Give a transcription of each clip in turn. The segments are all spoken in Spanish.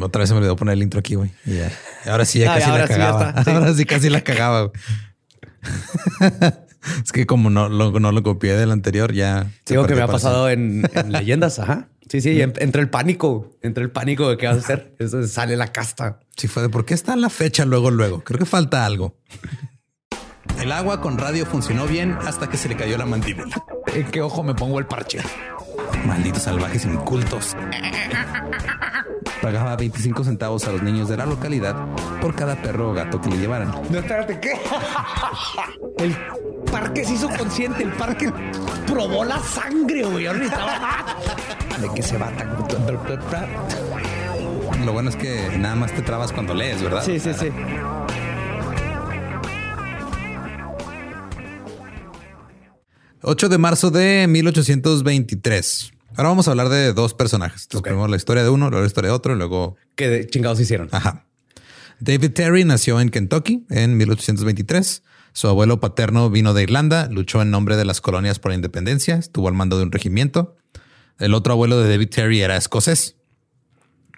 Otra vez se me olvidó poner el intro aquí, güey. Ahora sí, ya casi ahora la sí, cagaba. está, sí. Ahora sí, casi la cagaba. güey. es que como no lo, no lo copié del anterior, ya. Digo que me ha pasado en, en leyendas, ajá. Sí, sí, en- entre el pánico, entre el pánico de qué vas a hacer. Eso sale la casta. Sí, fue de por qué está la fecha luego, luego. Creo que falta algo. El agua con radio funcionó bien hasta que se le cayó la mandíbula. ¿En qué ojo me pongo el parche? Malditos salvajes incultos. Pagaba 25 centavos a los niños de la localidad por cada perro o gato que le llevaran. No, espérate, ¿qué? El parque se hizo consciente, el parque probó la sangre, güey. De que se va tan. Lo bueno es que nada más te trabas cuando lees, ¿verdad? Sí, sí, sí. — 8 de marzo de 1823. Ahora vamos a hablar de dos personajes. Entonces, primero la historia de uno, luego la historia de otro, y luego ¿Qué de chingados hicieron? Ajá. David Terry nació en Kentucky en 1823. Su abuelo paterno vino de Irlanda, luchó en nombre de las colonias por la independencia, estuvo al mando de un regimiento. El otro abuelo de David Terry era escocés.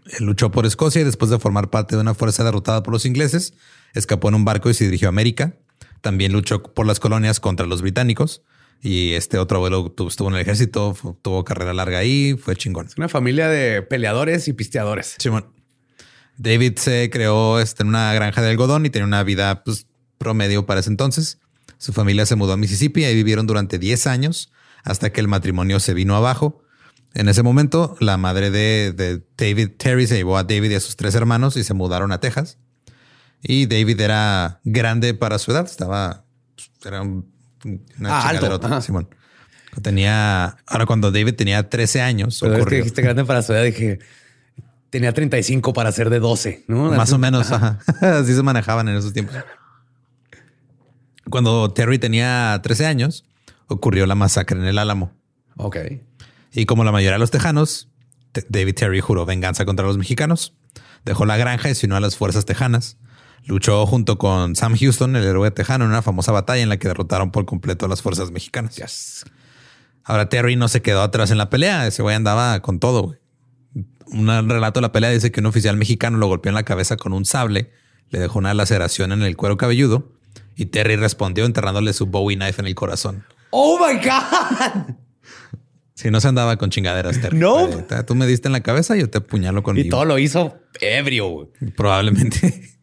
Él luchó por Escocia y después de formar parte de una fuerza derrotada por los ingleses, escapó en un barco y se dirigió a América. También luchó por las colonias contra los británicos. Y este otro abuelo tu- estuvo en el ejército, tuvo carrera larga ahí, fue chingón. Una familia de peleadores y pisteadores. Simón. David se creó este, en una granja de algodón y tenía una vida pues, promedio para ese entonces. Su familia se mudó a Mississippi y ahí vivieron durante 10 años hasta que el matrimonio se vino abajo. En ese momento, la madre de, de David Terry se llevó a David y a sus tres hermanos y se mudaron a Texas. Y David era grande para su edad. Estaba, pues, era un- una Ah, alto. Simón. Tenía, ahora cuando David tenía 13 años, Pero es que ocurrió. dijiste grande para su edad, dije, tenía 35 para ser de 12, ¿no? Más o menos, ajá. así se manejaban en esos tiempos. Cuando Terry tenía 13 años, ocurrió la masacre en el Álamo. Ok. Y como la mayoría de los tejanos, Te- David Terry juró venganza contra los mexicanos. Dejó la granja y se unió a las fuerzas tejanas. Luchó junto con Sam Houston, el héroe tejano, en una famosa batalla en la que derrotaron por completo a las fuerzas mexicanas. Yes. Ahora Terry no se quedó atrás en la pelea. Ese güey andaba con todo. güey. Un relato de la pelea dice que un oficial mexicano lo golpeó en la cabeza con un sable, le dejó una laceración en el cuero cabelludo y Terry respondió enterrándole su Bowie knife en el corazón. Oh my God. Si no se andaba con chingaderas, Terry. No. Tú me diste en la cabeza, yo te apuñalo con Y todo lo hizo ebrio. güey. Probablemente.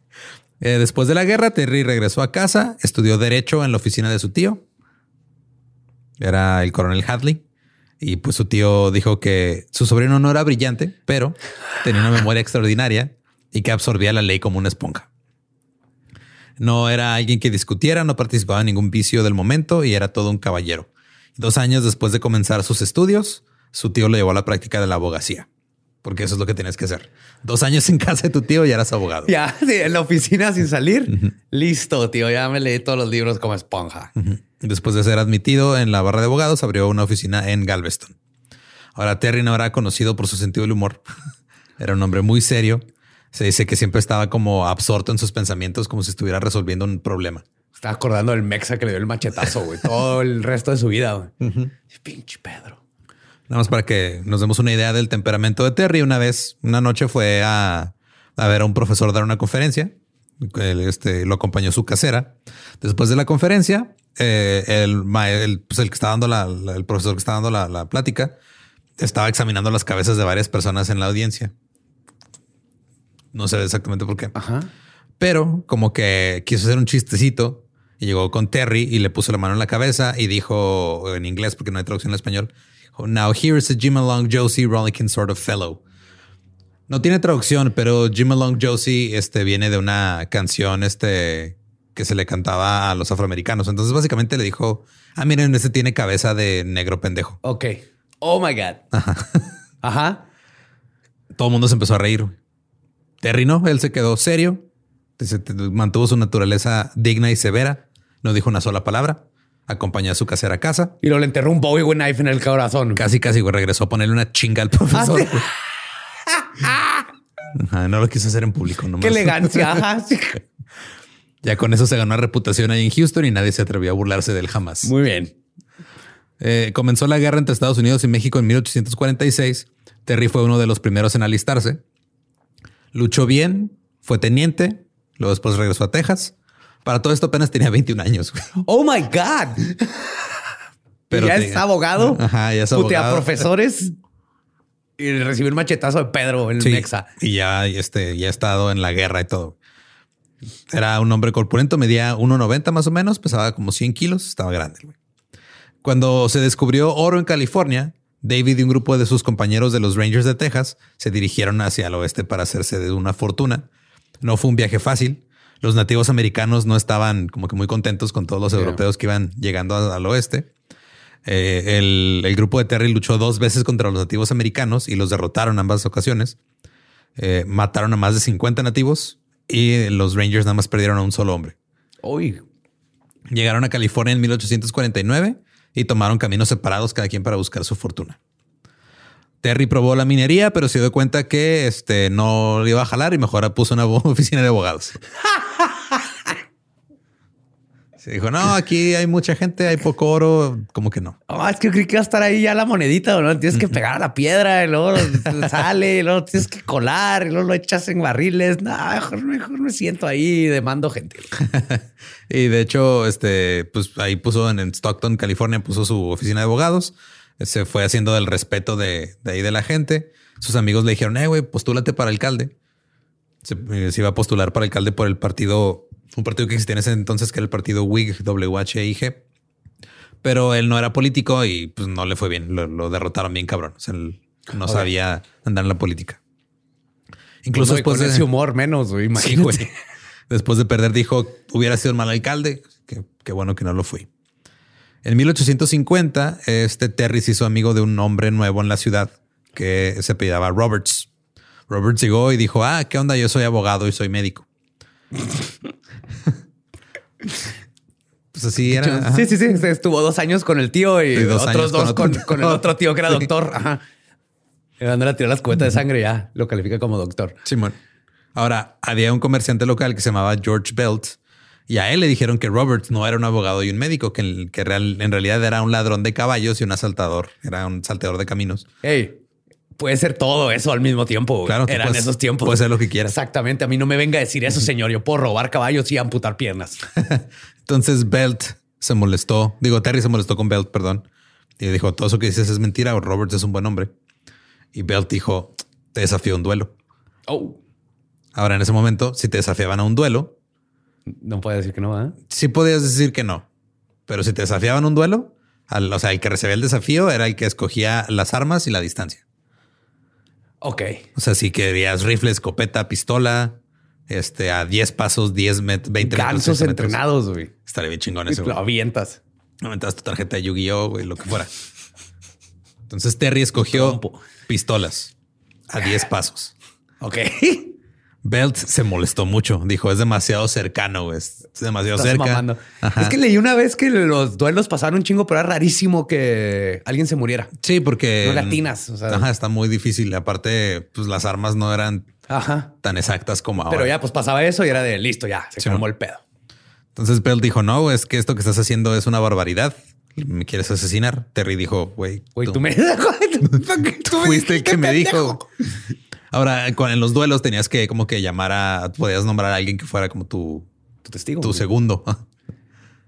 Eh, después de la guerra, Terry regresó a casa, estudió Derecho en la oficina de su tío. Era el coronel Hadley. Y pues su tío dijo que su sobrino no era brillante, pero tenía una memoria extraordinaria y que absorbía la ley como una esponja. No era alguien que discutiera, no participaba en ningún vicio del momento y era todo un caballero. Dos años después de comenzar sus estudios, su tío lo llevó a la práctica de la abogacía, porque eso es lo que tienes que hacer. Dos años en casa de tu tío y eras abogado. Ya, sí, en la oficina sin salir. Listo, tío. Ya me leí todos los libros como esponja. Después de ser admitido en la barra de abogados, abrió una oficina en Galveston. Ahora, Terry no era conocido por su sentido del humor. era un hombre muy serio. Se dice que siempre estaba como absorto en sus pensamientos, como si estuviera resolviendo un problema. Estaba acordando del mexa que le dio el machetazo, güey. Todo el resto de su vida, güey. Pinche Pedro. Nada más para que nos demos una idea del temperamento de Terry. Una vez, una noche fue a, a ver a un profesor dar una conferencia. Él, este, lo acompañó su casera. Después de la conferencia, eh, el, pues, el que está dando la, la- el profesor que está dando la, la plática estaba examinando las cabezas de varias personas en la audiencia. No sé exactamente por qué, Ajá. pero como que quiso hacer un chistecito y llegó con Terry y le puso la mano en la cabeza y dijo en inglés, porque no hay traducción en español. Dijo, Now here is a Jim Along Josie Rollickin sort of fellow. No tiene traducción, pero Jim Along Josie este, viene de una canción este, que se le cantaba a los afroamericanos. Entonces básicamente le dijo, ah, miren, este tiene cabeza de negro pendejo. Ok. Oh my God. Ajá. Todo el mundo se empezó a reír. Terry no, él se quedó serio, se- mantuvo su naturaleza digna y severa, no dijo una sola palabra, acompañó a su casera a casa, Y luego le enterró un Bowie with knife en el corazón. casi casi güey, regresó a ponerle una chinga al profesor. Ah. Ajá, no lo quiso hacer en público. Nomás. Qué elegancia. Ajá. Ya con eso se ganó reputación ahí en Houston y nadie se atrevió a burlarse de él jamás. Muy bien. Eh, comenzó la guerra entre Estados Unidos y México en 1846. Terry fue uno de los primeros en alistarse. Luchó bien, fue teniente, luego después regresó a Texas. Para todo esto apenas tenía 21 años. Oh my God. Pero ya es abogado. Ajá, ya es Putea abogado. profesores. Y recibió un machetazo de Pedro en el Sí, Mexa. y ya, este, ya ha estado en la guerra y todo. Era un hombre corpulento, medía 1,90 más o menos, pesaba como 100 kilos, estaba grande. Cuando se descubrió oro en California, David y un grupo de sus compañeros de los Rangers de Texas se dirigieron hacia el oeste para hacerse de una fortuna. No fue un viaje fácil. Los nativos americanos no estaban como que muy contentos con todos los Yeah. europeos que iban llegando a- al oeste. Eh, el, el grupo de Terry luchó dos veces contra los nativos americanos y los derrotaron en ambas ocasiones. Eh, mataron a más de 50 nativos y los Rangers nada más perdieron a un solo hombre. Uy. Llegaron a California en 1849 y tomaron caminos separados cada quien para buscar su fortuna. Terry probó la minería, pero se dio cuenta que este no le iba a jalar y mejor puso una oficina de abogados. Se dijo, no, aquí hay mucha gente, hay poco oro, como que no. Ah, es que yo creí que iba a estar ahí ya la monedita, ¿no? Tienes que pegar a la piedra y luego sale y luego tienes que colar y luego lo echas en barriles. No, mejor, mejor me siento ahí demando gente. Y de hecho, este, pues ahí puso en Stockton, California, puso su oficina de abogados. Se fue haciendo del respeto de, de ahí de la gente. Sus amigos le dijeron, eh, güey, postúlate para alcalde. Se, eh, se iba a postular para alcalde por el partido, un partido que existía en ese entonces, que era el partido WIG, WHIG. Pero él no era político y pues no le fue bien. Lo, lo derrotaron bien cabrón. O sea, él no sabía andar en la política. Incluso No, después con de ese humor menos, güey. Sí, güey. Después de perder, dijo, hubiera sido un mal alcalde. Qué, bueno que no lo fui. En 1850, este Terry se hizo amigo de un hombre nuevo en la ciudad que se apellidaba Roberts. Roberts llegó y dijo, ah, ¿qué onda? Yo soy abogado y soy médico. pues así era. Sí, sí, sí. Estuvo dos años con el tío y, otros dos con, el otro tío que era doctor. Ajá. Le las cubetas de sangre ya lo califica como doctor. Simón. Ahora, había un comerciante local que se llamaba George Belt y a él le dijeron que Roberts no era un abogado y un médico, que, que en realidad era un ladrón de caballos y un asaltador. Era un salteador de caminos. Hey, puede ser todo eso al mismo tiempo. Claro, eran esos tiempos. Puede ser lo que quieras. Exactamente. A mí no me venga a decir eso, señor. Yo puedo robar caballos y amputar piernas. Entonces Belt se molestó. Digo, Terry se molestó con Belt, perdón. Y dijo, todo eso que dices es mentira. O Roberts es un buen hombre. Y Belt dijo, te desafío un duelo. Oh. Ahora, en ese momento, si te desafiaban a un duelo... No puedes decir que no, ¿eh? Sí podías decir que no. Pero si te desafiaban un duelo, o sea, el que recibía el desafío era el que escogía las armas y la distancia. Ok. O sea, si querías rifle, escopeta, pistola, este, a 10 pasos, 10, 20 metros. Gansos entrenados, güey. Estaría bien chingón eso. Lo avientas. Aventas tu tarjeta de Yu-Gi-Oh, güey, lo que fuera. Entonces Terry escogió pistolas a 10 pasos. Ok. Belt se molestó mucho. Dijo, es demasiado cercano, Es demasiado cerca. Es que leí una vez que los duelos pasaron un chingo, pero era rarísimo que alguien se muriera. Sí, porque... No latinas. Ajá, está muy difícil. Aparte, pues las armas no eran tan exactas como ahora. Pero ya, pues pasaba eso y era de listo, ya, se el pedo. Entonces Belt dijo, no, es que esto que estás haciendo es una barbaridad. ¿Me quieres asesinar? Terry dijo, güey. Güey, tú, me... tú fuiste el que me dijo. Ahora, en los duelos tenías que como que llamar a, podías nombrar a alguien que fuera como tu, tu testigo. Tu segundo.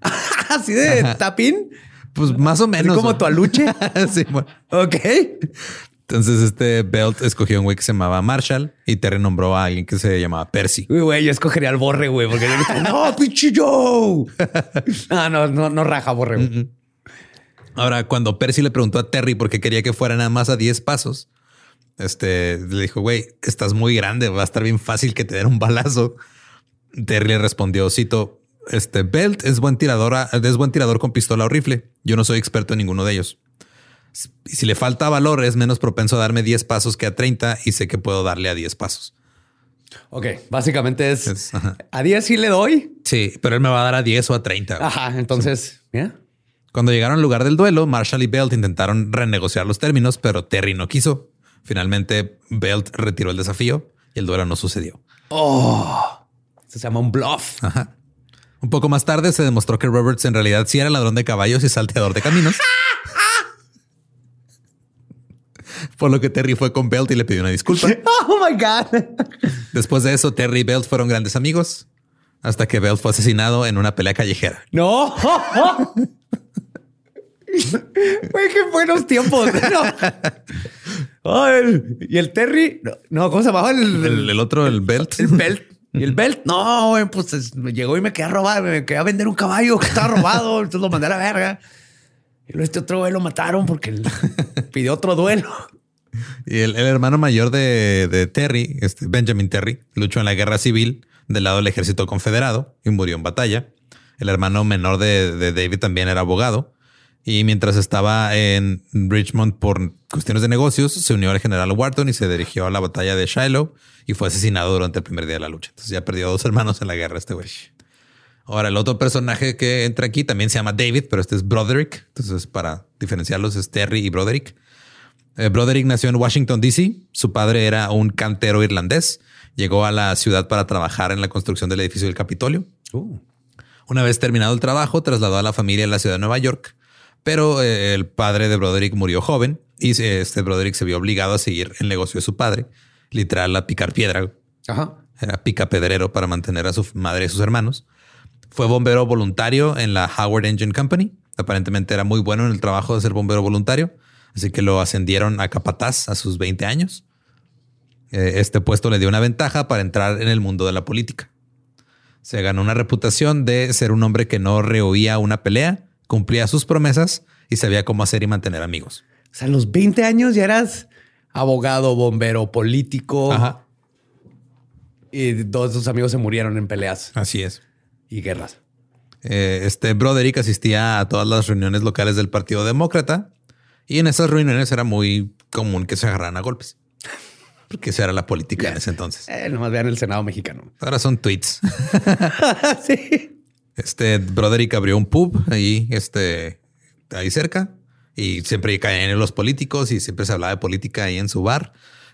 Así de tapín. Pues más o menos. como tu aluche. sí, bueno. Ok. Entonces este Belt escogió un güey que se llamaba Marshall y te renombró a alguien que se llamaba Percy. Uy, güey, yo escogería al Borre, güey, porque no, pinche Joe. ah, no, no, no raja Borre. Güey. Ahora, cuando Percy le preguntó a Terry por qué quería que fuera nada más a 10 pasos, este le dijo, güey, estás muy grande, va a estar bien fácil que te den un balazo. Terry le respondió, cito, este Belt es buen tirador, es buen tirador con pistola o rifle. Yo no soy experto en ninguno de ellos. Si le falta valor, es menos propenso a darme 10 pasos que a 30 y sé que puedo darle a 10 pasos. Ok, básicamente es, a 10 sí le doy. Sí, pero él me va a dar a 10 o a 30. Ajá, entonces, Cuando llegaron al lugar del duelo, Marshall y Belt intentaron renegociar los términos, pero Terry no quiso. Finalmente, Belt retiró el desafío y el duelo no sucedió. Oh, se llama un bluff. Un poco más tarde se demostró que Roberts en realidad sí era ladrón de caballos y salteador de caminos. Por lo que Terry fue con Belt y le pidió una disculpa. Oh my God. Después de eso, Terry y Belt fueron grandes amigos hasta que Belt fue asesinado en una pelea callejera. No. Güey, qué buenos tiempos. Y el Terry, no, ¿cómo se llamaba? El, otro, el Belt. El Belt. Y el Belt, no, pues me llegó y me quedé a robar, me quedé a vender un caballo que estaba robado, entonces lo mandé a la verga. Y luego este otro güey lo mataron porque pidió otro duelo. Y el, hermano mayor de, Terry, este Benjamin Terry, luchó en la guerra civil del lado del ejército confederado y murió en batalla. El hermano menor de David también era abogado y mientras estaba en Richmond por cuestiones de negocios, se unió al general Wharton y se dirigió a la batalla de Shiloh y fue asesinado durante el primer día de la lucha. Entonces ya perdió a dos hermanos en la guerra este güey. Ahora, el otro personaje que entra aquí también se llama David, pero este es Broderick. Entonces, para diferenciarlos, es Terry y Broderick. Eh, Broderick nació en Washington, D.C. Su padre era un cantero irlandés. Llegó a la ciudad para trabajar en la construcción del edificio del Capitolio. Uh. Una vez terminado el trabajo, trasladó a la familia a la ciudad de Nueva York pero eh, el padre de Broderick murió joven y este Broderick se vio obligado a seguir el negocio de su padre, literal a picar piedra. Ajá. Era pica pedrero para mantener a su madre y sus hermanos. Fue bombero voluntario en la Howard Engine Company. Aparentemente era muy bueno en el trabajo de ser bombero voluntario, así que lo ascendieron a capataz a sus 20 años. Eh, este puesto le dio una ventaja para entrar en el mundo de la política. Se ganó una reputación de ser un hombre que no rehuía una pelea cumplía sus promesas y sabía cómo hacer y mantener amigos. O sea, a los 20 años ya eras abogado, bombero, político. Ajá. Y dos de sus amigos se murieron en peleas Así es. y guerras. Eh, este Broderick asistía a todas las reuniones locales del Partido Demócrata y en esas reuniones era muy común que se agarraran a golpes. Porque esa era la política en ese entonces. Eh, nomás vean el Senado mexicano. Ahora son tweets. sí. Este Broderick abrió un pub ahí, este, ahí cerca y siempre caían en los políticos y siempre se hablaba de política ahí en su bar.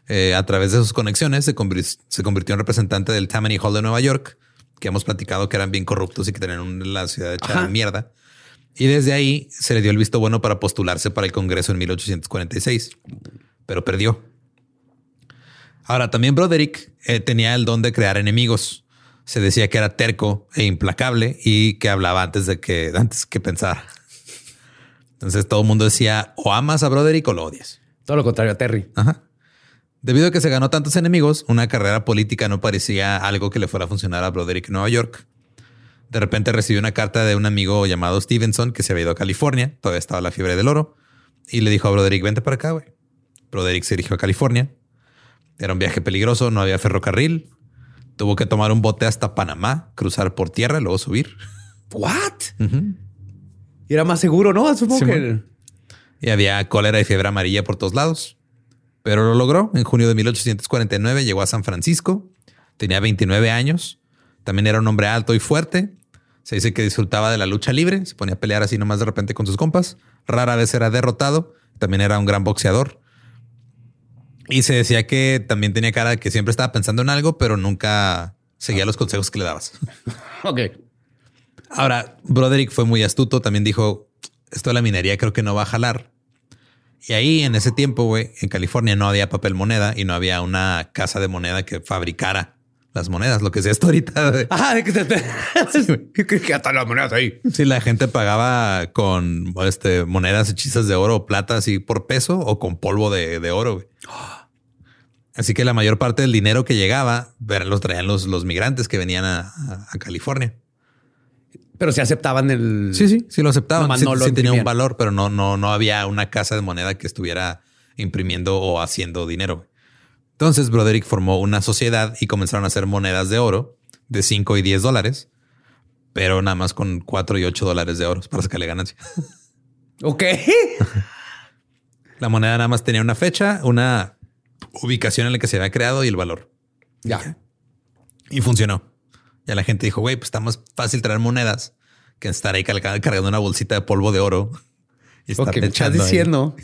Eh, a través de sus conexiones se, convir- se convirtió en representante del Tammany Hall de Nueva York, que hemos platicado que eran bien corruptos y que tenían un- la ciudad hecha Ajá. mierda. Y desde ahí se le dio el visto bueno para postularse para el Congreso en 1846, pero perdió. Ahora, también Broderick eh, tenía el don de crear enemigos. Se decía que era terco e implacable y que hablaba antes de que, antes que pensara. Entonces todo el mundo decía o amas a Broderick o lo odias. Todo lo contrario a Terry. Ajá. Debido a que se ganó tantos enemigos, una carrera política no parecía algo que le fuera a funcionar a Broderick en Nueva York. De repente recibió una carta de un amigo llamado Stevenson que se había ido a California, todavía estaba la fiebre del oro, y le dijo a Broderick, vente para acá, güey. Broderick se dirigió a California. Era un viaje peligroso, no había ferrocarril. Tuvo que tomar un bote hasta Panamá, cruzar por tierra, luego subir. What? Y era más seguro, ¿no? Supongo Sí, que. Y había cólera y fiebre amarilla por todos lados. Pero lo logró. En junio de 1849 llegó a San Francisco. Tenía 29 años. También era un hombre alto y fuerte. Se dice que disfrutaba de la lucha libre. Se ponía a pelear así nomás de repente con sus compas. Rara vez era derrotado. También era un gran boxeador. Y se decía que también tenía cara de que siempre estaba pensando en algo, pero nunca seguía los consejos que le dabas. Ok. Ahora, Broderick fue muy astuto. También dijo, esto de la minería creo que no va a jalar. Y ahí en ese tiempo, güey, en California no había papel moneda y no había una casa de moneda que fabricara las monedas, lo que sea esto ahorita. güey. Ah, de que te. Yo creo que hasta las monedas ahí. Si la gente pagaba con este, monedas hechizas de oro o plata así por peso o con polvo de, de oro. güey. Así que la mayor parte del dinero que llegaba los traían los, los migrantes que venían a- a- a California. Pero se aceptaban el. Sí, sí, sí lo aceptaban. Sí, no lo sí tenía un valor, pero no, no, no había una casa de moneda que estuviera imprimiendo o haciendo dinero. Entonces Broderick formó una sociedad y comenzaron a hacer monedas de oro de 5 y 10 dólares, pero nada más con 4 y 8 dólares de oro para sacarle ganancia. Ok. La moneda nada más tenía una fecha, una ubicación en la que se había creado y el valor. Ya. Y funcionó. Ya la gente dijo, güey, pues está más fácil traer monedas que estar ahí carga- cargando una bolsita de polvo de oro. Y estar Ok, me estás ahí. diciendo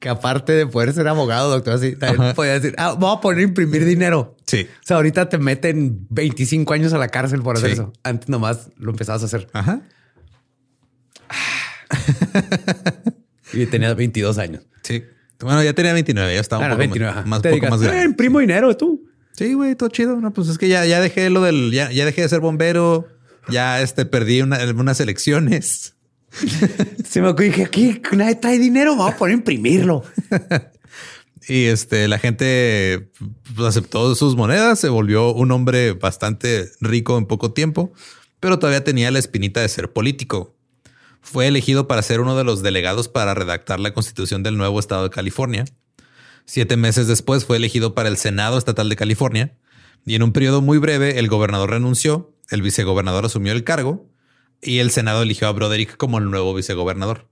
que aparte de poder ser abogado, doctor, así también podía decir, ah, vamos a poner a imprimir dinero. Sí. O sea, ahorita te meten 25 años a la cárcel por hacer Sí. eso. Antes nomás lo empezabas a hacer. Ajá. Y tenías 22 años. Sí. Bueno, ya tenía 29, ya estaba Claro, un poco 29. más, más, poco digas, más grande. "Eh, imprimo dinero tú. Sí, güey, todo chido. No, pues es que ya, ya dejé lo del, ya, ya dejé de ser bombero, ya este perdí una- unas elecciones. Se me ocurrió, dije, aquí nadie trae dinero, vamos a poner a imprimirlo. Y este, la gente pues, aceptó sus monedas, se volvió un hombre bastante rico en poco tiempo, pero todavía tenía la espinita de ser político. Fue elegido para ser uno de los delegados para redactar la constitución del nuevo estado de California. Siete meses después fue elegido para el Senado Estatal de California y en un periodo muy breve el gobernador renunció, el vicegobernador asumió el cargo y el Senado eligió a Broderick como el nuevo vicegobernador.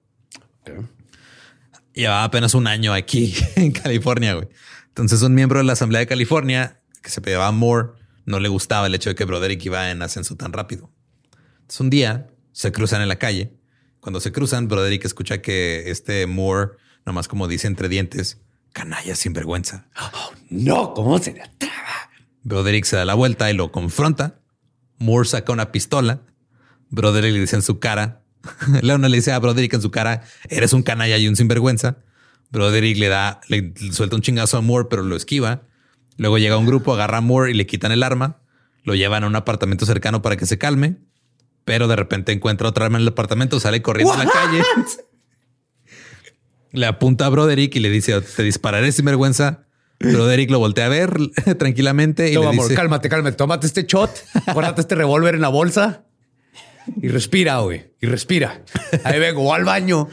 Llevaba apenas un año aquí en California, güey. Entonces un miembro de la Asamblea de California, que se llamaba Moore, no le gustaba el hecho de que Broderick iba en ascenso tan rápido. Entonces un día se cruzan en la calle. Cuando se cruzan, Broderick escucha que este Moore, nomás como dice entre dientes, canalla sin vergüenza. No, ¿cómo se le atreva? Broderick se da la vuelta y lo confronta. Moore saca una pistola. Broderick le dice en su cara. Leona le dice a Broderick en su cara, eres un canalla y un sinvergüenza. Broderick le da, le suelta un chingazo a Moore, pero lo esquiva. Luego llega un grupo, agarra a Moore y le quitan el arma. Lo llevan a un apartamento cercano para que se calme. Pero de repente encuentra otra arma en el apartamento, sale corriendo a la calle. Le apunta a Broderick y le dice, te dispararé sin vergüenza. Broderick lo voltea a ver tranquilamente y No, le amor, dice, cálmate, cálmate. Tómate este shot, guárdate este revólver en la bolsa y respira, güey. Y respira. Ahí vengo, al baño.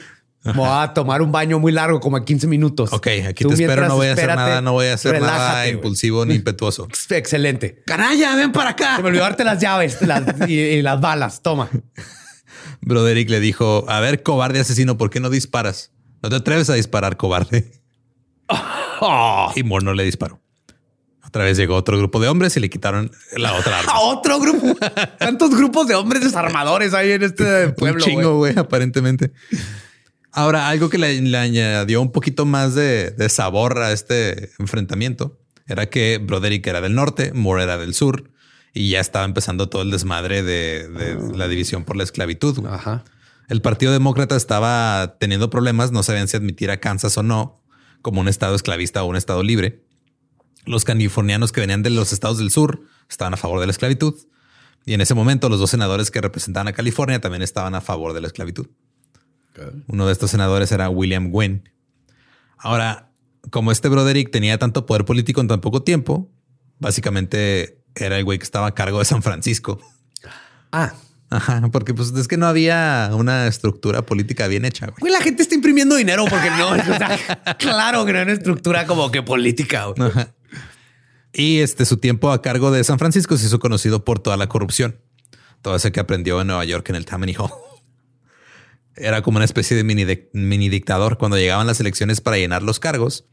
Me voy a tomar un baño muy largo, como a 15 minutos. Ok, aquí Tú te espero, no voy a hacer espérate, nada, no voy a hacer nada impulsivo ni impetuoso. Excelente. ¡Canalla, ven para acá! Se me olvidó darte las llaves las- y, y las balas. Toma. Broderick le dijo, a ver, cobarde asesino, ¿por qué no disparas? No te atreves a disparar, cobarde. Y Moore no le disparó. Otra vez llegó otro grupo de hombres y le quitaron la otra arma. A otro grupo. ¿Cuántos grupos de hombres desarmadores hay en este pueblo? un chingo, güey, aparentemente. Ahora, algo que le, le añadió un poquito más de, de sabor a este enfrentamiento era que Broderick era del norte, Moore era del sur y ya estaba empezando todo el desmadre de, de la división por la esclavitud. güey. güey? Ajá. El Partido Demócrata estaba teniendo problemas, no sabían si admitir a Kansas o no como un estado esclavista o un estado libre. Los californianos que venían de los estados del sur estaban a favor de la esclavitud. Y en ese momento los dos senadores que representaban a California también estaban a favor de la esclavitud. Uno de estos senadores era William Gwynn. Ahora, como este Broderick tenía tanto poder político en tan poco tiempo, básicamente era el güey que estaba a cargo de San Francisco. Ah, Ajá, porque pues es que no había una estructura política bien hecha. güey. la gente está imprimiendo dinero porque no. o sea, claro que no hay una estructura como que política. güey. Ajá. Y este su tiempo a cargo de San Francisco se hizo conocido por toda la corrupción, todo eso que aprendió en Nueva York en el Tammany Hall. Era como una especie de mini, de- mini dictador. Cuando llegaban las elecciones para llenar los cargos,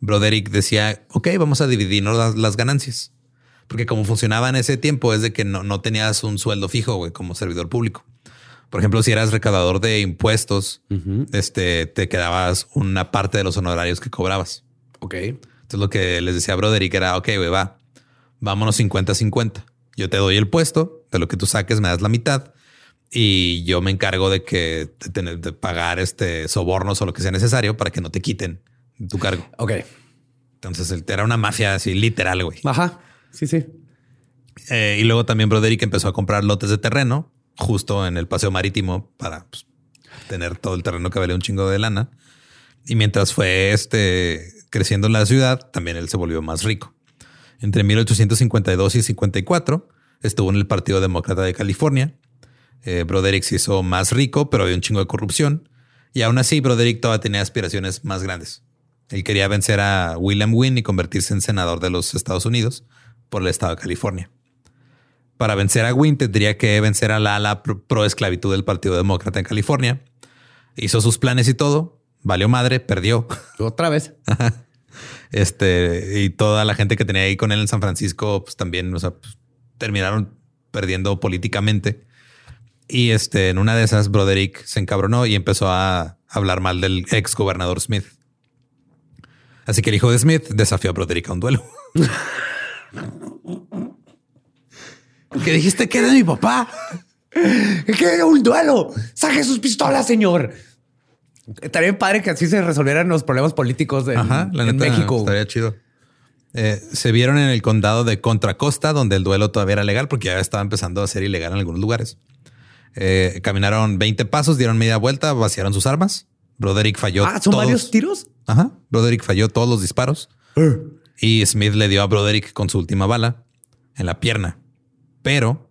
Broderick decía, ok, vamos a dividirnos las, las ganancias. Porque como funcionaba en ese tiempo es de que no, no tenías un sueldo fijo güey, como servidor público. Por ejemplo, si eras recaudador de impuestos, este, te quedabas una parte de los honorarios que cobrabas. Ok. Entonces lo que les decía a Broderick era, ok, güey, va, vámonos 50-50. Yo te doy el puesto, de lo que tú saques me das la mitad y yo me encargo de que de, tener, de pagar este sobornos o lo que sea necesario para que no te quiten tu cargo. Ok. Entonces él- era una mafia así literal, güey. Ajá. Sí, sí. Eh, y luego también Broderick empezó a comprar lotes de terreno justo en el paseo marítimo para pues, tener todo el terreno que valía un chingo de lana. Y mientras fue este, creciendo en la ciudad, también él se volvió más rico. Entre 1852 y 54 estuvo en el Partido Demócrata de California. Eh, Broderick se hizo más rico, pero había un chingo de corrupción. Y aún así, Broderick todavía tenía aspiraciones más grandes. Él quería vencer a William Wynne y convertirse en senador de los Estados Unidos por el estado de California. Para vencer a Wynne tendría que vencer a la ala pro, pro esclavitud del Partido Demócrata en California. Hizo sus planes y todo. Valió madre, perdió. Otra vez. Este y toda la gente que tenía ahí con él en San Francisco, pues también, o sea, pues, terminaron perdiendo políticamente. Y este, en una de esas, Broderick se encabronó y empezó a hablar mal del ex gobernador Smith. Así que el hijo de Smith desafió a Broderick a un duelo. ¿Qué dijiste que era de mi papá? ¿Qué era un duelo? Saque sus pistolas, señor. Estaría padre que así se resolvieran los problemas políticos en, Ajá, la en neta, México. Estaría chido. Eh, se vieron en el condado de Contra Costa, donde el duelo todavía era legal, porque ya estaba empezando a ser ilegal en algunos lugares. Eh, caminaron 20 pasos, dieron media vuelta, vaciaron sus armas. Broderick falló. Ah, son todos- varios tiros. Ajá. Broderick falló todos los disparos y Smith le dio a Broderick con su última bala en la pierna, pero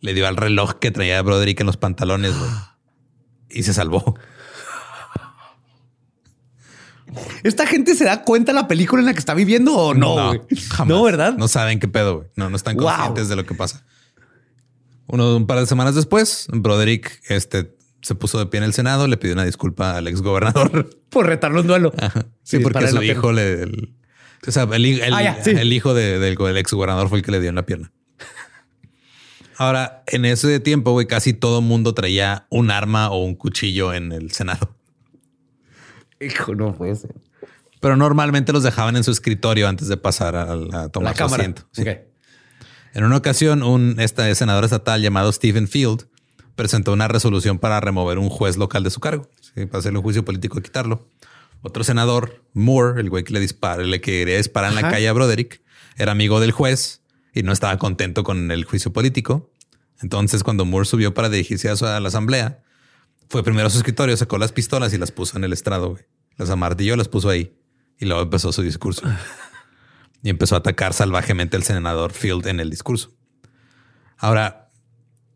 le dio al reloj que traía Broderick en los pantalones y se salvó. ¿Esta gente se da cuenta de la película en la que está viviendo o no? jamás. No, ¿verdad? No saben qué pedo. güey. No, no están Wow. conscientes de lo que pasa. Uno, un par de semanas después, Broderick este, se puso de pie en el Senado, le pidió una disculpa al ex gobernador. Por retarlo un duelo. Sí, porque su pierna. hijo le. el- o sea, el, el- Ah, ya, sí. el hijo de- del, del ex gobernador fue el que le dio en la pierna. Ahora, en ese tiempo, güey, casi todo mundo traía un arma o un cuchillo en el Senado. Hijo, no puede ser. Pero normalmente los dejaban en su escritorio antes de pasar a, a tomar La su cámara. asiento. Sí. En una ocasión, un este senador estatal llamado Stephen Field presentó una resolución para remover un juez local de su cargo, sí, para hacerle un juicio político y quitarlo. Otro senador, Moore, el güey que le dispara, le quería disparar en la calle a Broderick, era amigo del juez y no estaba contento con el juicio político. Entonces, cuando Moore subió para dirigirse a la asamblea, fue primero a su escritorio, sacó las pistolas y las puso en el estrado. güey. Las amartilló, las puso ahí y luego empezó su discurso y empezó a atacar salvajemente al senador Field en el discurso. Ahora,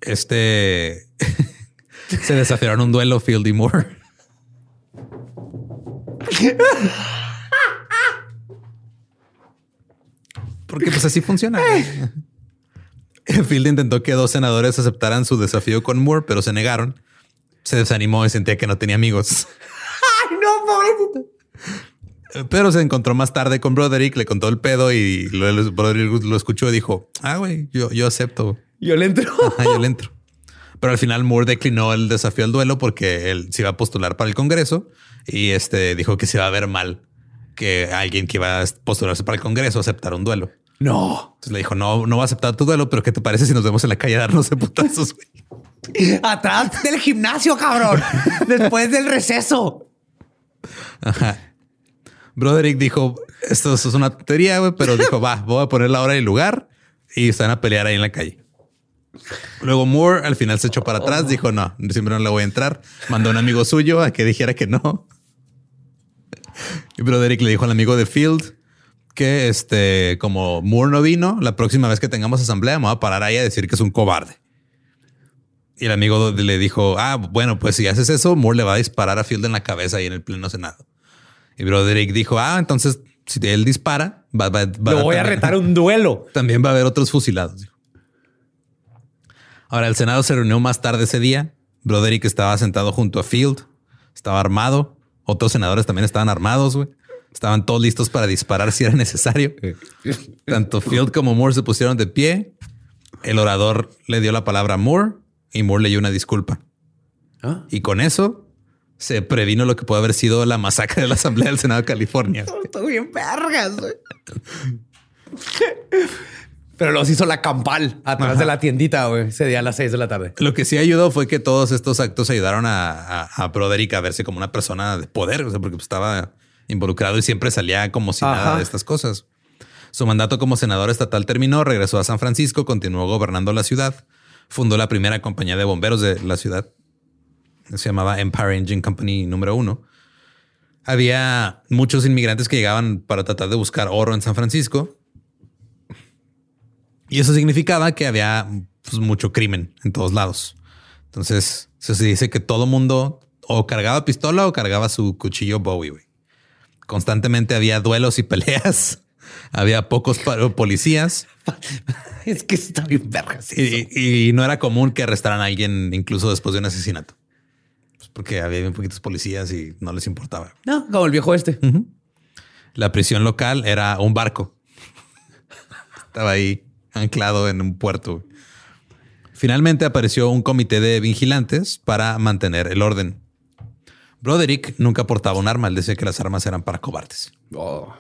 este se desafiaron un duelo Field y Moore. Porque pues así funciona. Field intentó que dos senadores aceptaran su desafío con Moore, pero se negaron. Se desanimó y sentía que no tenía amigos. Ay, no, pobrecito. Pero se encontró más tarde con Broderick, le contó el pedo y lo, Broderick lo escuchó y dijo, ah, güey, yo, yo acepto. Yo le entro. Ajá, yo le entro. Pero al final Moore declinó el desafío al duelo porque él se iba a postular para el Congreso y este dijo que se iba a ver mal que alguien que iba a postularse para el Congreso aceptara un duelo. No. Entonces le dijo, no, no va a aceptar tu duelo, pero ¿qué te parece si nos vemos en la calle a darnos de putazos? güey?" Atrás del gimnasio, cabrón. Después del receso. Ajá. Broderick dijo, esto es una tontería, pero dijo, va, voy a poner la hora y lugar y están a pelear ahí en la calle. Luego Moore al final se echó para atrás, dijo, no, siempre no le voy a entrar. Mandó a un amigo suyo a que dijera que no. Y Broderick le dijo al amigo de Field que este, como Moore no vino, la próxima vez que tengamos asamblea me voy a parar ahí a decir que es un cobarde. Y el amigo le dijo, ah, bueno, pues si haces eso, Moore le va a disparar a Field en la cabeza ahí en el pleno senado. Y Broderick dijo, ah, entonces si él dispara, va, va- va- Lo voy a también- retar un duelo. También va a haber otros fusilados. Ahora, el Senado se reunió más tarde ese día. Broderick estaba sentado junto a Field, estaba armado. Otros senadores también estaban armados, güey. Estaban todos listos para disparar si era necesario. Tanto Field como Moore se pusieron de pie. El orador le dio la palabra a Moore y Moore leyó una disculpa. ¿Ah? Y con eso se previno lo que puede haber sido la masacre de la Asamblea del Senado de California. Estoy bien vergas, güey. Pero los hizo la campal atrás Ajá. de la tiendita, güey. Ese día a las seis de la tarde. Lo que sí ayudó fue que todos estos actos ayudaron a, a, a Broderick a verse como una persona de poder, o sea, porque pues, estaba involucrado y siempre salía como si nada de estas cosas. Su mandato como senador estatal terminó, regresó a San Francisco, continuó gobernando la ciudad, fundó la primera compañía de bomberos de la ciudad. Se llamaba Empire Engine Company número uno. Había muchos inmigrantes que llegaban para tratar de buscar oro en San Francisco. Y eso significaba que había pues, mucho crimen en todos lados. Entonces se dice que todo mundo o cargaba pistola o cargaba su cuchillo Bowie. güey. Constantemente había duelos y peleas. Había pocos policías Es que está bien vergas. y no era común que arrestaran a alguien incluso después de un asesinato. Porque había bien poquitos policías y no les importaba. No, como el viejo este. La prisión local era un barco. Estaba ahí anclado en un puerto. Finalmente apareció un comité de vigilantes para mantener el orden. Broderick nunca portaba un arma. Él decía que las armas eran para cobardes. Oh.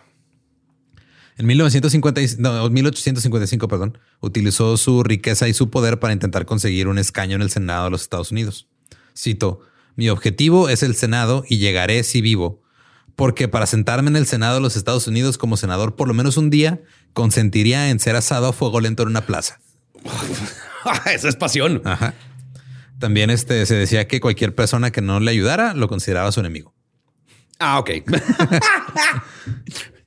En 1950 y- no, 1855, perdón, utilizó su riqueza y su poder para intentar conseguir un escaño en el Senado de los Estados Unidos. Cito, mi objetivo es el Senado y llegaré si vivo, porque para sentarme en el Senado de los Estados Unidos como senador por lo menos un día, consentiría en ser asado a fuego lento en una plaza. Eso es pasión. Ajá. También este, se decía que cualquier persona que no le ayudara lo consideraba su enemigo. Ah, ok.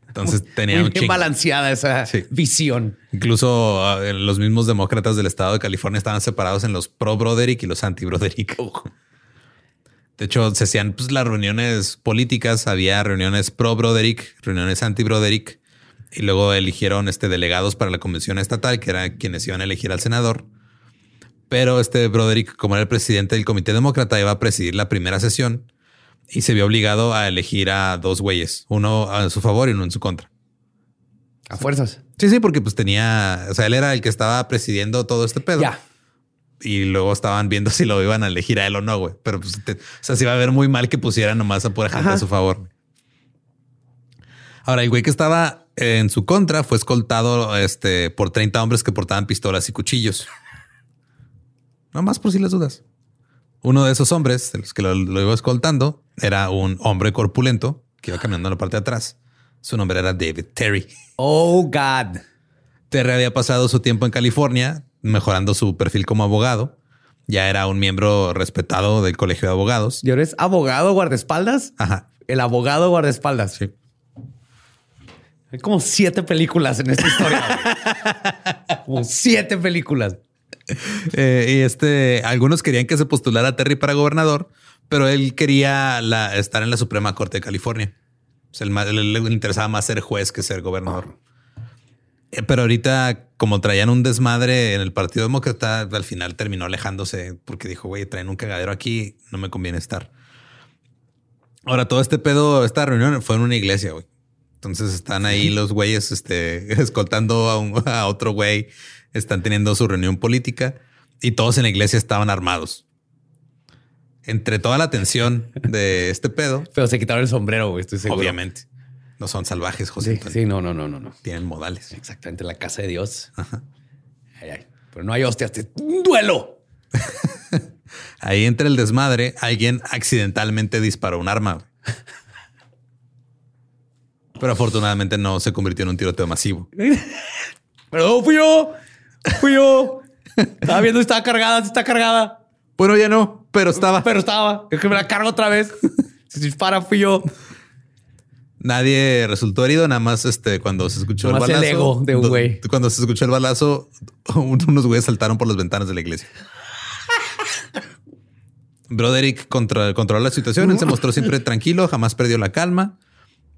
Entonces tenía Muy un balanceada esa Sí. visión. Incluso ah, los mismos demócratas del estado de California estaban separados en los pro Broderick y los anti Broderick. De hecho, se hacían pues, las reuniones políticas. Había reuniones pro Broderick, reuniones anti Broderick, y luego eligieron este delegados para la convención estatal, que eran quienes iban a elegir al senador. Pero este Broderick, como era el presidente del comité demócrata, iba a presidir la primera sesión y se vio obligado a elegir a dos güeyes, uno a su favor y uno en su contra. A fuerzas. Sí, sí, porque pues tenía, o sea, él era el que estaba presidiendo todo este pedo. Ya. Y luego estaban viendo si lo iban a elegir a él o no, güey. Pero pues, te- o sea, se iba a ver muy mal que pusieran nomás a pura gente Ajá. a su favor. Ahora, el güey que estaba en su contra fue escoltado este, por 30 hombres que portaban pistolas y cuchillos. Nomás por si las dudas. Uno de esos hombres, de los que lo, lo iba escoltando, era un hombre corpulento que iba caminando en la parte de atrás. Su nombre era David Terry. Oh, God. Terry había pasado su tiempo en California mejorando su perfil como abogado. Ya era un miembro respetado del colegio de abogados. ¿Y eres abogado guardaespaldas? Ajá. El abogado guardaespaldas. Sí. Hay como siete películas en esta historia. como siete películas. Eh, y este, algunos querían que se postulara Terry para gobernador, pero él quería la- estar en la Suprema Corte de California. Pues el ma- le, le interesaba más ser juez que ser gobernador. Pero ahorita, como traían un desmadre en el Partido Demócrata, al final terminó alejándose porque dijo, güey, traen un cagadero aquí, no me conviene estar. Ahora, todo este pedo, esta reunión fue en una iglesia, güey. Entonces están ahí los güeyes este, escoltando a, un- a otro güey, están teniendo su reunión política y todos en la iglesia estaban armados. Entre toda la tensión de este pedo, Pero se quitaron el sombrero, güey. Estoy seguro. obviamente, no son salvajes, José. Sí, Antonio. sí, no, no, no, no, no. Tienen modales. Exactamente la casa de Dios. Ay, ay. Pero no hay hostias, un duelo. Ahí entre el desmadre, alguien accidentalmente disparó un arma. Pero afortunadamente no se convirtió en un tiroteo masivo. Pero no, fui yo. Fui yo. Estaba viendo, estaba cargada, está cargada. Bueno, ya no, pero estaba. Pero estaba. Es que me la cargo otra vez. Si dispara, fui yo. Nadie resultó herido, nada más este, cuando se escuchó el el balazo. ego de un do- güey. Cuando se escuchó el balazo, un- unos güeyes saltaron por las ventanas de la iglesia. Broderick contra, controló la situación, él se mostró siempre tranquilo, jamás perdió la calma.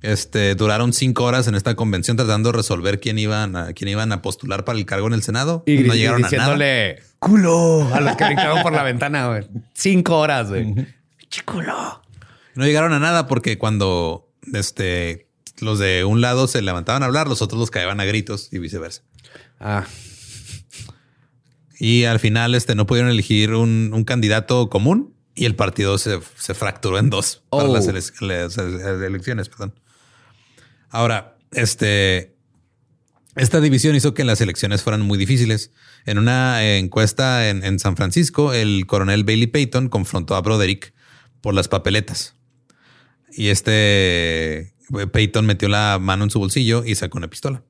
Este duraron cinco horas en esta convención tratando de resolver quién iban a quién iban a postular para el cargo en el Senado. Y, no y llegaron a nada. culo a los que por la ventana, güey. Cinco horas, güey. Pinche culo. No llegaron a nada porque cuando este, los de un lado se levantaban a hablar, los otros los caían a gritos y viceversa. Ah, Y al final este, no pudieron elegir un, un candidato común y el partido se, se fracturó en dos para Oh. las, ele- las elecciones. Perdón. Ahora, este, esta división hizo que las elecciones fueran muy difíciles. En una encuesta en, en San Francisco, el coronel Bailey Payton confrontó a Broderick por las papeletas. Y este eh, Payton metió la mano en su bolsillo y sacó una pistola.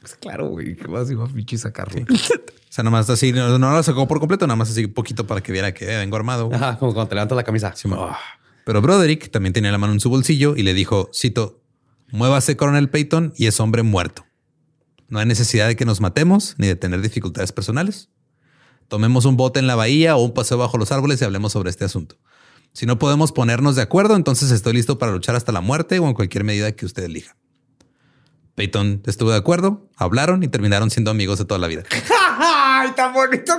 pues claro, güey. ¿Qué más iba a pinche sacarlo? O sea, nomás así, no, no la sacó por completo, nada más así poquito para que viera que vengo armado. Ajá, como cuando te levantas la camisa. Ah. Pero Broderick también tenía la mano en su bolsillo y le dijo, cito, muévase coronel Peyton y es hombre muerto. No hay necesidad de que nos matemos ni de tener dificultades personales. Tomemos un bote en la bahía o un paseo bajo los árboles y hablemos sobre este asunto. Si no podemos ponernos de acuerdo, entonces estoy listo para luchar hasta la muerte o en cualquier medida que usted elija. Peyton estuvo de acuerdo, hablaron y terminaron siendo amigos de toda la vida. Ay, tan bonito.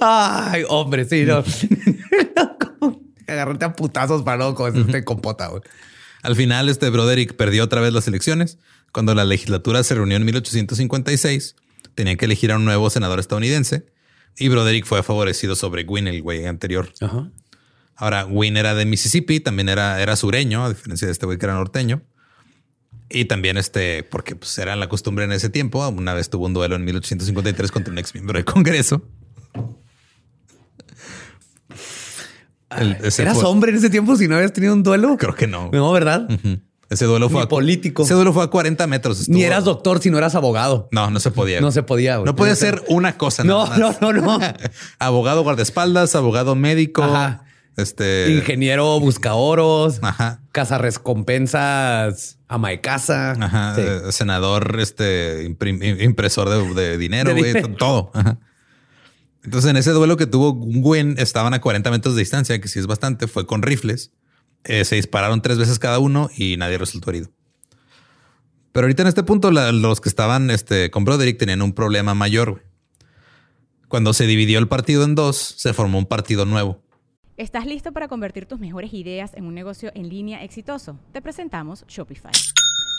Ay, hombre, sí, no. Agarrarte a putazos para no comerte compota, güey. Al final, este Broderick perdió otra vez las elecciones. Cuando la legislatura se reunió en 1856, tenían que elegir a un nuevo senador estadounidense y Broderick fue favorecido sobre Gwynn, el güey anterior. Ajá. Ahora, Gwynn era de Mississippi, también era, era sureño, a diferencia de este güey que era norteño. Y también este, porque pues era la costumbre en ese tiempo. Una vez tuvo un duelo en 1853 contra un ex miembro del Congreso. El- ¿Eras fue- hombre en ese tiempo si no habías tenido un duelo? Creo que no. No, ¿verdad? Ese duelo fue Ni a- político. Ese duelo fue a 40 metros. Ni Estuvo- eras doctor si no eras abogado. No, no se podía. No se podía. güey. No podía ser una cosa. No, nada más. no, no, no. abogado guardaespaldas, abogado médico, Ajá. este, Ingeniero buscaoros, ajá, recompensas, ama de casa. ajá, Sí. eh, senador, este, impresor de, de dinero, De güey, dinero. todo. Ajá. Entonces, en ese duelo que tuvo Gwen, estaban a 40 metros de distancia, que sí es bastante, fue con rifles. Eh, se dispararon tres veces cada uno y nadie resultó herido. Pero ahorita en este punto, los que estaban este, con Broderick tenían un problema mayor. Cuando se dividió el partido en dos, se formó un partido nuevo. ¿Estás listo para convertir tus mejores ideas en un negocio en línea exitoso? Te presentamos Shopify.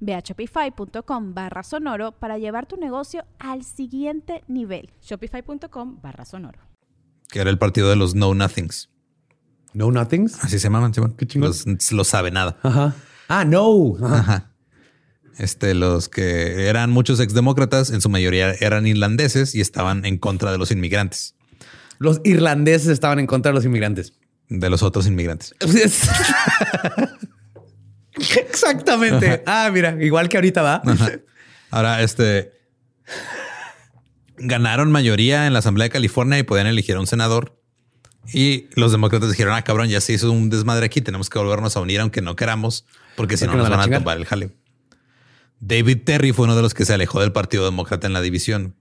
Ve a shopify.com barra sonoro para llevar tu negocio al siguiente nivel. Shopify.com barra sonoro. que era el partido de los Know Nothings. No Nothings. Así se llamaban, Simón. Qué chingón. Los, los sabe nada. Ajá. Ah, no. Ajá. Ajá. Este, los que eran muchos exdemócratas, en su mayoría eran irlandeses y estaban en contra de los inmigrantes, Los irlandeses estaban en contra de los inmigrantes. de los otros inmigrantes. Exactamente. Ah, mira, igual que ahorita va. Ajá. Ahora, este ganaron mayoría en la Asamblea de California y podían elegir a un senador. Y los demócratas dijeron: Ah, cabrón, ya se hizo un desmadre aquí. Tenemos que volvernos a unir, aunque no queramos, porque si no nos van a van a chingar. tumbar el jaleo. David Terry fue uno de los que se alejó del Partido Demócrata en la división.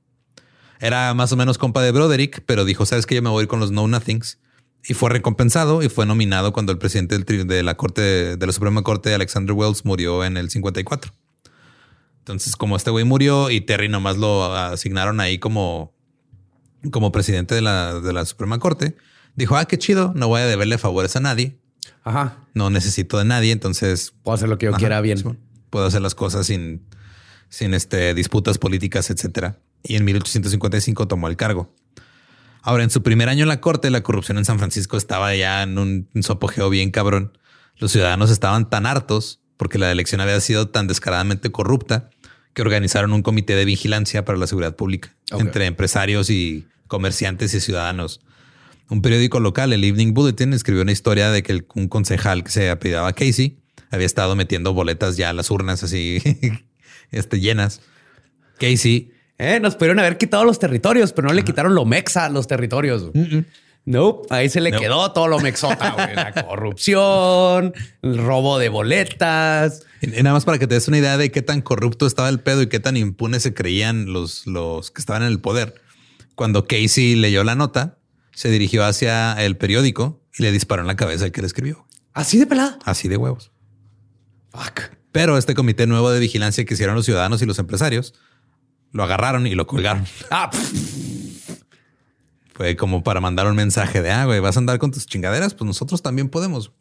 Era más o menos compa de Broderick, pero dijo: Sabes que yo me voy a ir con los Know Nothings. Y fue recompensado y fue nominado cuando el presidente del de la Corte de la Suprema Corte, Alexander Wells, murió en el 54. Entonces, como este güey murió y Terry nomás lo asignaron ahí como, como presidente de la, de la Suprema Corte, dijo, ah, qué chido, no voy a deberle favores a nadie, Ajá. no necesito de nadie, entonces Puedo hacer lo que yo Ajá, quiera bien. Puedo hacer las cosas sin, sin este, disputas políticas, etcétera. Y en 1855 tomó el cargo. Ahora, en su primer año en la corte, la corrupción en San Francisco estaba ya en un en su apogeo bien cabrón. Los ciudadanos estaban tan hartos porque la elección había sido tan descaradamente corrupta que organizaron un comité de vigilancia para la seguridad pública entre empresarios y comerciantes y ciudadanos. Un periódico local, el Evening Bulletin, escribió una historia de que el- un concejal que se apellidaba Casey había estado metiendo boletas ya a las urnas así este, llenas. Casey Eh, nos pudieron haber quitado los territorios, pero no le quitaron lo mexa a los territorios. No, ahí se le quedó todo lo mexota, güey. La corrupción, el robo de boletas. Y nada más para que te des una idea de qué tan corrupto estaba el pedo y qué tan impunes se creían los, los que estaban en el poder. Cuando Casey leyó la nota, se dirigió hacia el periódico y le disparó en la cabeza al que le escribió. Así de pelada. Así de huevos. Fuck. Pero este comité nuevo de vigilancia que hicieron los ciudadanos y los empresarios lo agarraron y lo colgaron. Ah. Fue como para mandar un mensaje de, ah, güey, vas a andar con tus chingaderas, pues nosotros también podemos.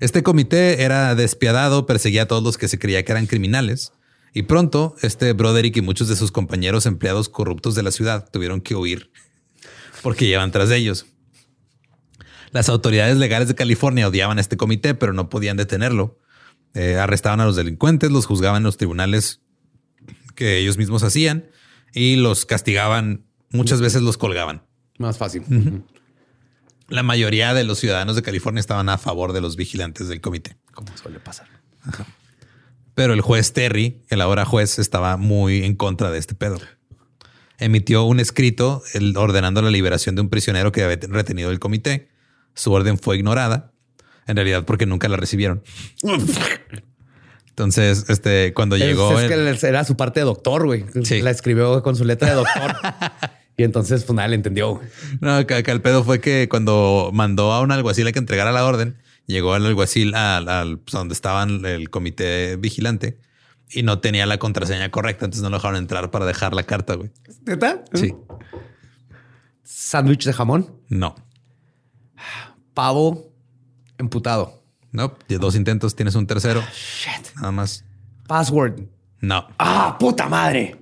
Este comité era despiadado, perseguía a todos los que se creía que eran criminales. Y pronto, este Broderick y muchos de sus compañeros empleados corruptos de la ciudad tuvieron que huir porque llevan tras ellos. Las autoridades legales de California odiaban a este comité, pero no podían detenerlo. Eh, arrestaban a los delincuentes, los juzgaban en los tribunales que ellos mismos hacían y los castigaban. Muchas veces los colgaban. más fácil. La mayoría de los ciudadanos de California estaban a favor de los vigilantes del comité. Como suele pasar. Pero el juez Terry, el ahora juez, estaba muy en contra de este pedo. Emitió un escrito ordenando la liberación de un prisionero que había retenido el comité. Su orden fue ignorada, en realidad porque nunca la recibieron. Entonces, este, cuando llegó... es, el- que era su parte de doctor, güey. Sí. La escribió con su letra de doctor. y entonces, pues nada, le entendió. No, acá, el pedo fue que cuando mandó a un alguacil a que entregara la orden, llegó el alguacil al, al- pues, a donde estaban el comité vigilante y no tenía la contraseña correcta, entonces no lo dejaron entrar para dejar la carta, güey. ¿Neta? Sí. Sándwich de jamón, No. pavo, emputado. No, de dos intentos tienes un tercero. Shit. Nada más. Password. No. Ah, puta madre.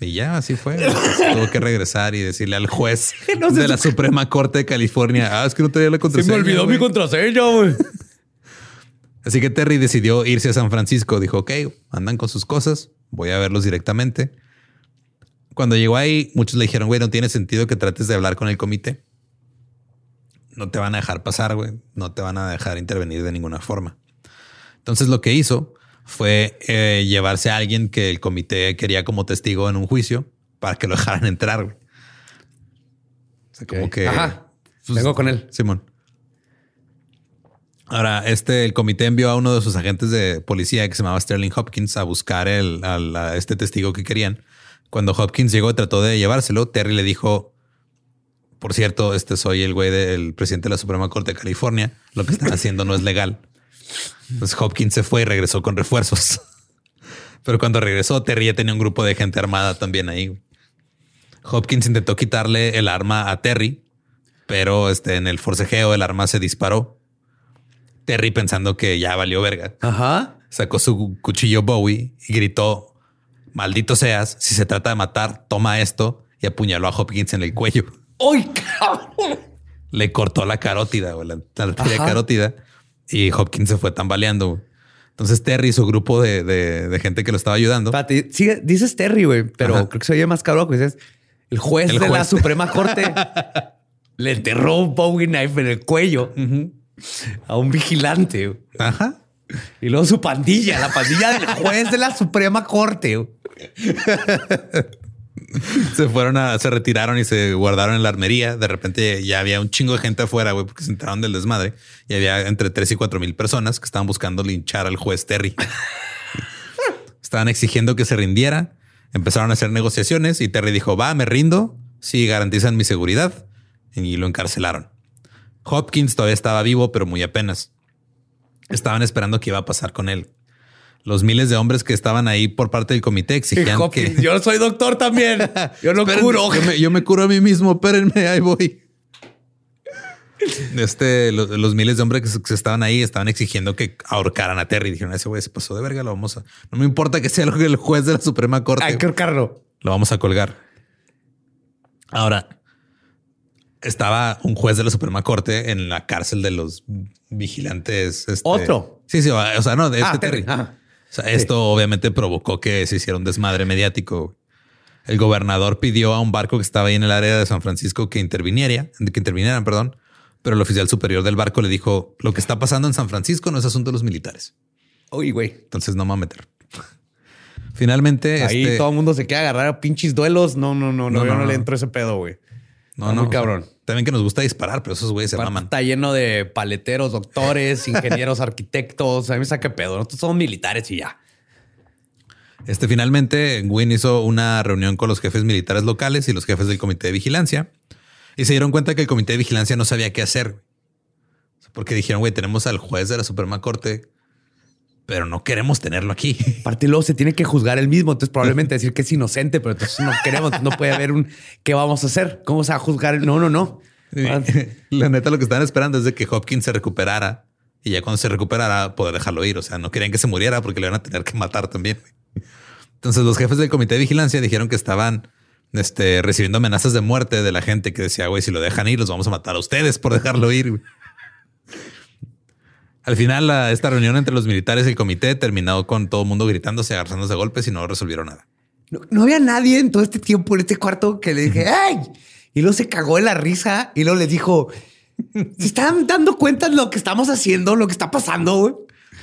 Y ya así fue. Tuvo que regresar y decirle al juez No sé de la si- Suprema Corte de California. Ah, es que no tenía la contraseña. güey". contraseña, güey. Así que Terry decidió irse a San Francisco. Dijo, ok, andan con sus cosas. Voy a verlos directamente. Cuando llegó ahí, muchos le dijeron, güey, no tiene sentido que trates de hablar con el comité. No te van a dejar pasar, güey. No te van a dejar intervenir de ninguna forma. Entonces lo que hizo fue eh, llevarse a alguien que el comité quería como testigo en un juicio para que lo dejaran entrar. güey. O sea, como que... Ajá. pues, Vengo con él. Simón. Ahora, este, el comité envió a uno de sus agentes de policía que se llamaba Sterling Hopkins a buscar el, a este testigo que querían. Cuando Hopkins llegó, trató de llevárselo. Terry le dijo, por cierto, este soy el güey del presidente de la Suprema Corte de California. Lo que están haciendo no es legal. Entonces Hopkins se fue y regresó con refuerzos. Pero cuando regresó, Terry ya tenía un grupo de gente armada también ahí. Hopkins intentó quitarle el arma a Terry, pero este, en el forcejeo el arma se disparó. Terry pensando que ya valió verga. Ajá. Sacó su cuchillo Bowie y gritó, maldito seas, si se trata de matar, toma esto y apuñaló a Hopkins en el cuello. ¡Uy, cabrón! le cortó la carótida o la, la carótida y Hopkins se fue tambaleando. güey. Entonces Terry y su grupo de, de- de gente que lo estaba ayudando. Sigue- dices Terry, güey, pero Ajá. creo que se oye más cabrón. Pues es el juez El de la. Suprema Corte le enterró un Bowie knife en el cuello a un vigilante. güey. Ajá. Y luego su pandilla, la pandilla del juez de la Suprema Corte. Se fueron a, se retiraron y se guardaron en la armería. De repente ya había un chingo de gente afuera, güey, porque se enteraron del desmadre. Y había entre 3 y 4 mil personas que estaban buscando linchar al juez Terry. estaban exigiendo que se rindiera. Empezaron a hacer negociaciones y Terry dijo, va, me rindo si garantizan mi seguridad. Y lo encarcelaron. Hopkins todavía estaba vivo, pero muy apenas. Estaban esperando qué iba a pasar con él. Los miles de hombres que estaban ahí por parte del comité exigían que... Yo soy doctor también. Yo no Espérenme, curo. Yo me, yo me curo a mí mismo. Espérenme, ahí voy. Este, lo- los, miles de hombres que que estaban ahí estaban exigiendo que ahorcaran a Terry. Dijeron, ese güey se pasó de verga, lo vamos a... No me importa que sea lo que el juez de la Suprema Corte. Hay que ahorcarlo. Lo vamos a colgar. Ahora, estaba un juez de la Suprema Corte en la cárcel de los vigilantes. este- ¿Otro? Sí, sí. O sea, no, de este Ah, Terry. Terry. Ajá. Esto obviamente provocó que se hiciera un desmadre mediático. El gobernador pidió a un barco que estaba ahí en el área de San Francisco que interviniera, que intervinieran, perdón, pero el oficial superior del barco le dijo: Lo que está pasando en San Francisco no es asunto de los militares. Uy, güey. Entonces no me va a meter. Finalmente, Ahí este- todo el mundo se queda agarrar a pinches duelos. No, no, no, no, No, yo no, no, le entro ese pedo, güey. no, no, muy cabrón. También que nos gusta disparar, pero esos güeyes se maman. Está lleno de paleteros, doctores, ingenieros, arquitectos. A mí me saca pedo. Nosotros somos militares y ya. Este finalmente, Gwyn hizo una reunión con los jefes militares locales y los jefes del comité de vigilancia y se dieron cuenta que el comité de vigilancia no sabía qué hacer. Porque dijeron, güey, tenemos al juez de la Suprema Corte, pero no queremos tenerlo aquí. Aparte, luego se tiene que juzgar él mismo. Entonces, probablemente decir que es inocente, pero entonces no queremos. No puede haber un qué vamos a hacer. ¿Cómo se va a juzgar? No, no, no. La neta, lo que estaban esperando es de que Hopkins se recuperara y ya cuando se recuperara poder dejarlo ir. O sea, no querían que se muriera porque le iban a tener que matar también. Entonces los jefes del comité de vigilancia dijeron que estaban este, recibiendo amenazas de muerte de la gente que decía, güey, si lo dejan ir, los vamos a matar a ustedes por dejarlo ir. Güey". Al final, la- esta reunión entre los militares y el comité terminó con todo el mundo gritándose, agarrándose a golpes y no resolvieron nada. No, no había nadie en todo este tiempo en este cuarto que le dije, ¡ay! Y luego se cagó de la risa y luego les dijo, ¿se están dando cuenta de lo que estamos haciendo, lo que está pasando? güey?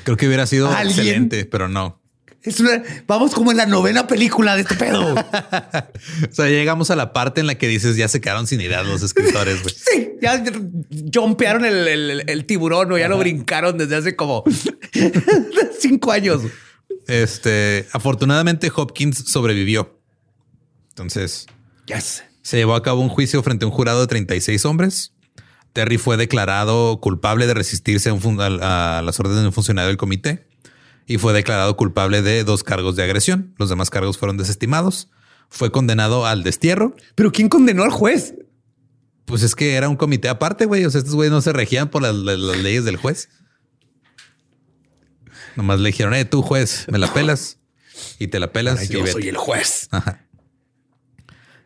Creo que hubiera sido ¿Alguien? excelente, pero no. Es una, vamos como en la novena película de este pedo. O sea, llegamos a la parte en la que dices ya se quedaron sin ideas los escritores. Sí, ya jumpearon el, el- el tiburón o ya lo brincaron desde hace como cinco años. Este, afortunadamente Hopkins sobrevivió. Entonces Yes. se llevó a cabo un juicio frente a un jurado de 36 hombres. Terry fue declarado culpable de resistirse a, un fun- a- a las órdenes de un funcionario del comité y fue declarado culpable de dos cargos de agresión. Los demás cargos fueron desestimados. Fue condenado al destierro. Pero ¿quién condenó al juez? Pues es que era un comité aparte, güey. O sea, estos güeyes no se regían por las, las- las leyes del juez. Nomás le dijeron, eh, tú juez, me la pelas y te la pelas. yo vete". soy el juez. Ajá.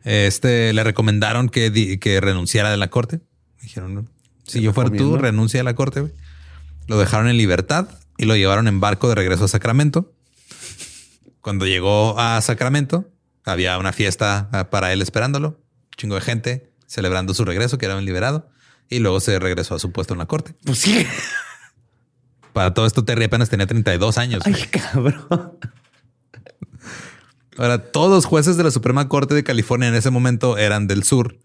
Este le recomendaron que, di- que renunciara de la corte. Dijeron, "No, si yo fuera tú, renuncia a la corte. güey". Lo dejaron en libertad y lo llevaron en barco de regreso a Sacramento. Cuando llegó a Sacramento, había una fiesta ah, para él esperándolo. Un chingo de gente celebrando su regreso, que era un liberado. Y luego se regresó a su puesto en la corte. Pues sí. Para todo esto, Terry apenas tenía 32 años. Ay, cabrón. Ahora, todos los jueces de la Suprema Corte de California en ese momento eran del sur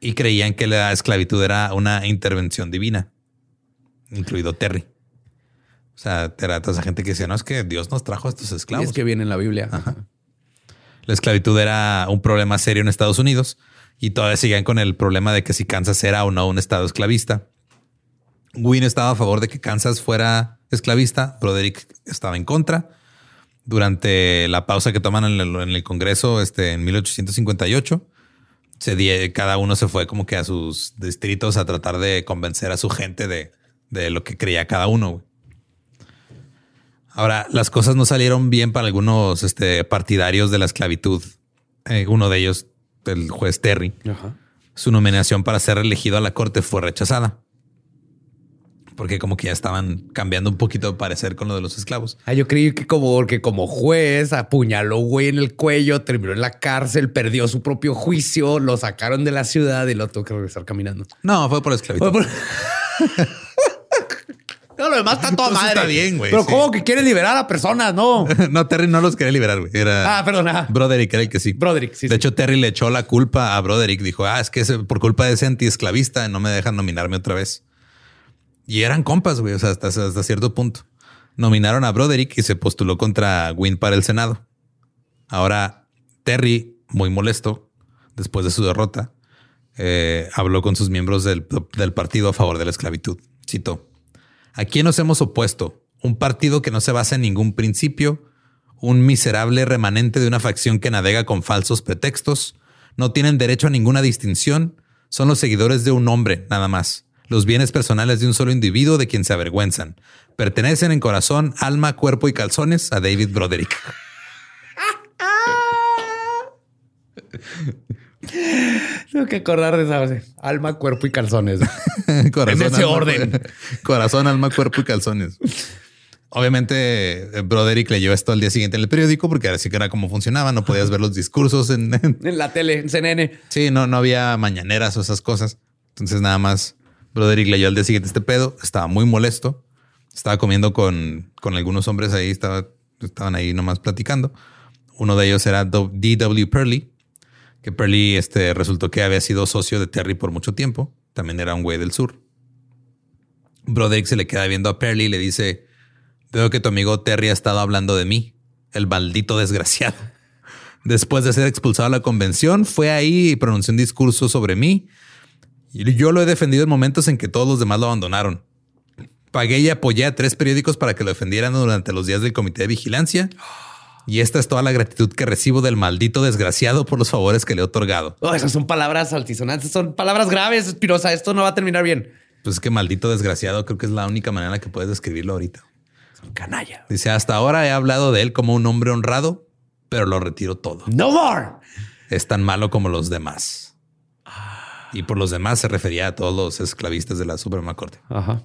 y creían que la esclavitud era una intervención divina, incluido Terry. O sea, era toda esa gente que decía, no, es que Dios nos trajo a estos Y esclavos. es que viene en la Biblia. La esclavitud era un problema serio en Estados Unidos y todavía siguen con el problema de que si Kansas era o no un estado esclavista. Wynne estaba a favor de que Kansas fuera esclavista, Broderick estaba en contra. Durante la pausa que toman en el, en el Congreso este, en 1858, se die- cada uno se fue como que a sus distritos a tratar de convencer a su gente de, de lo que creía cada uno. Ahora, las cosas no salieron bien para algunos este, partidarios de la esclavitud. Eh, uno de ellos, el juez Terry, Ajá. Su nominación para ser elegido a la corte fue rechazada. Porque como que ya estaban cambiando un poquito de parecer con lo de los esclavos. Ah, yo creí que como, que como juez apuñaló güey en el cuello, terminó en la cárcel, perdió su propio juicio, lo sacaron de la ciudad y lo tuvo que regresar caminando. No, fue por esclavitud. Fue por- no, lo demás está toda Entonces madre. está bien, güey, Pero sí. ¿cómo que quiere liberar a personas? No. no, Terry no los quería liberar, güey. Era Ah, perdón. ajá. Broderick era el que sí. Broderick, sí, De sí. hecho, Terry le echó la culpa a Broderick. Dijo, ah, es que por culpa de ese antiesclavista no me dejan nominarme otra vez. Y eran compas, güey. O sea, hasta, hasta cierto punto. Nominaron a Broderick y se postuló contra Wynn para el Senado. Ahora, Terry, muy molesto, después de su derrota, eh, habló con sus miembros del, del partido a favor de la esclavitud. Citó, ¿a quién nos hemos opuesto? Un partido que no se basa en ningún principio, un miserable remanente de una facción que navega con falsos pretextos, no tienen derecho a ninguna distinción, son los seguidores de un hombre, nada más, los bienes personales de un solo individuo de quien se avergüenzan. Pertenecen en corazón, alma, cuerpo y calzones a David Broderick. Tengo que acordar de esa base. Alma, cuerpo y calzones. Corazón, En ese alma, orden. Corazón, alma, cuerpo y calzones. Obviamente, eh, Broderick leyó esto al día siguiente en el periódico porque así que era cómo funcionaba. No podías ver los discursos en, en- en la tele, en CNN. Sí, no, no había mañaneras o esas cosas. Entonces nada más Broderick leyó al día siguiente este pedo. Estaba muy molesto. Estaba comiendo con, con algunos hombres ahí. Estaba, estaban ahí nomás platicando. Uno de ellos era D.W. Purley, que Purley este, resultó que había sido socio de Terry por mucho tiempo. También era un güey del sur. Broderick se le queda viendo a Purley y le dice, veo que tu amigo Terry ha estado hablando de mí, el maldito desgraciado. Después de ser expulsado a la convención, fue ahí y pronunció un discurso sobre mí. Y yo lo he defendido en momentos en que todos los demás lo abandonaron. Pagué y apoyé a tres periódicos para que lo defendieran durante los días del comité de vigilancia. Y esta es toda la gratitud que recibo del maldito desgraciado por los favores que le he otorgado. Oh, esas son palabras altisonantes, son palabras graves, Espinosa. Esto no va a terminar bien. Pues es que maldito desgraciado creo que es la única manera en la que puedes describirlo ahorita. Canalla. Dice, hasta ahora he hablado de él como un hombre honrado, pero lo retiro todo. No more. es tan malo como los demás. Y por los demás se refería a todos los esclavistas de la Suprema Corte. Ajá.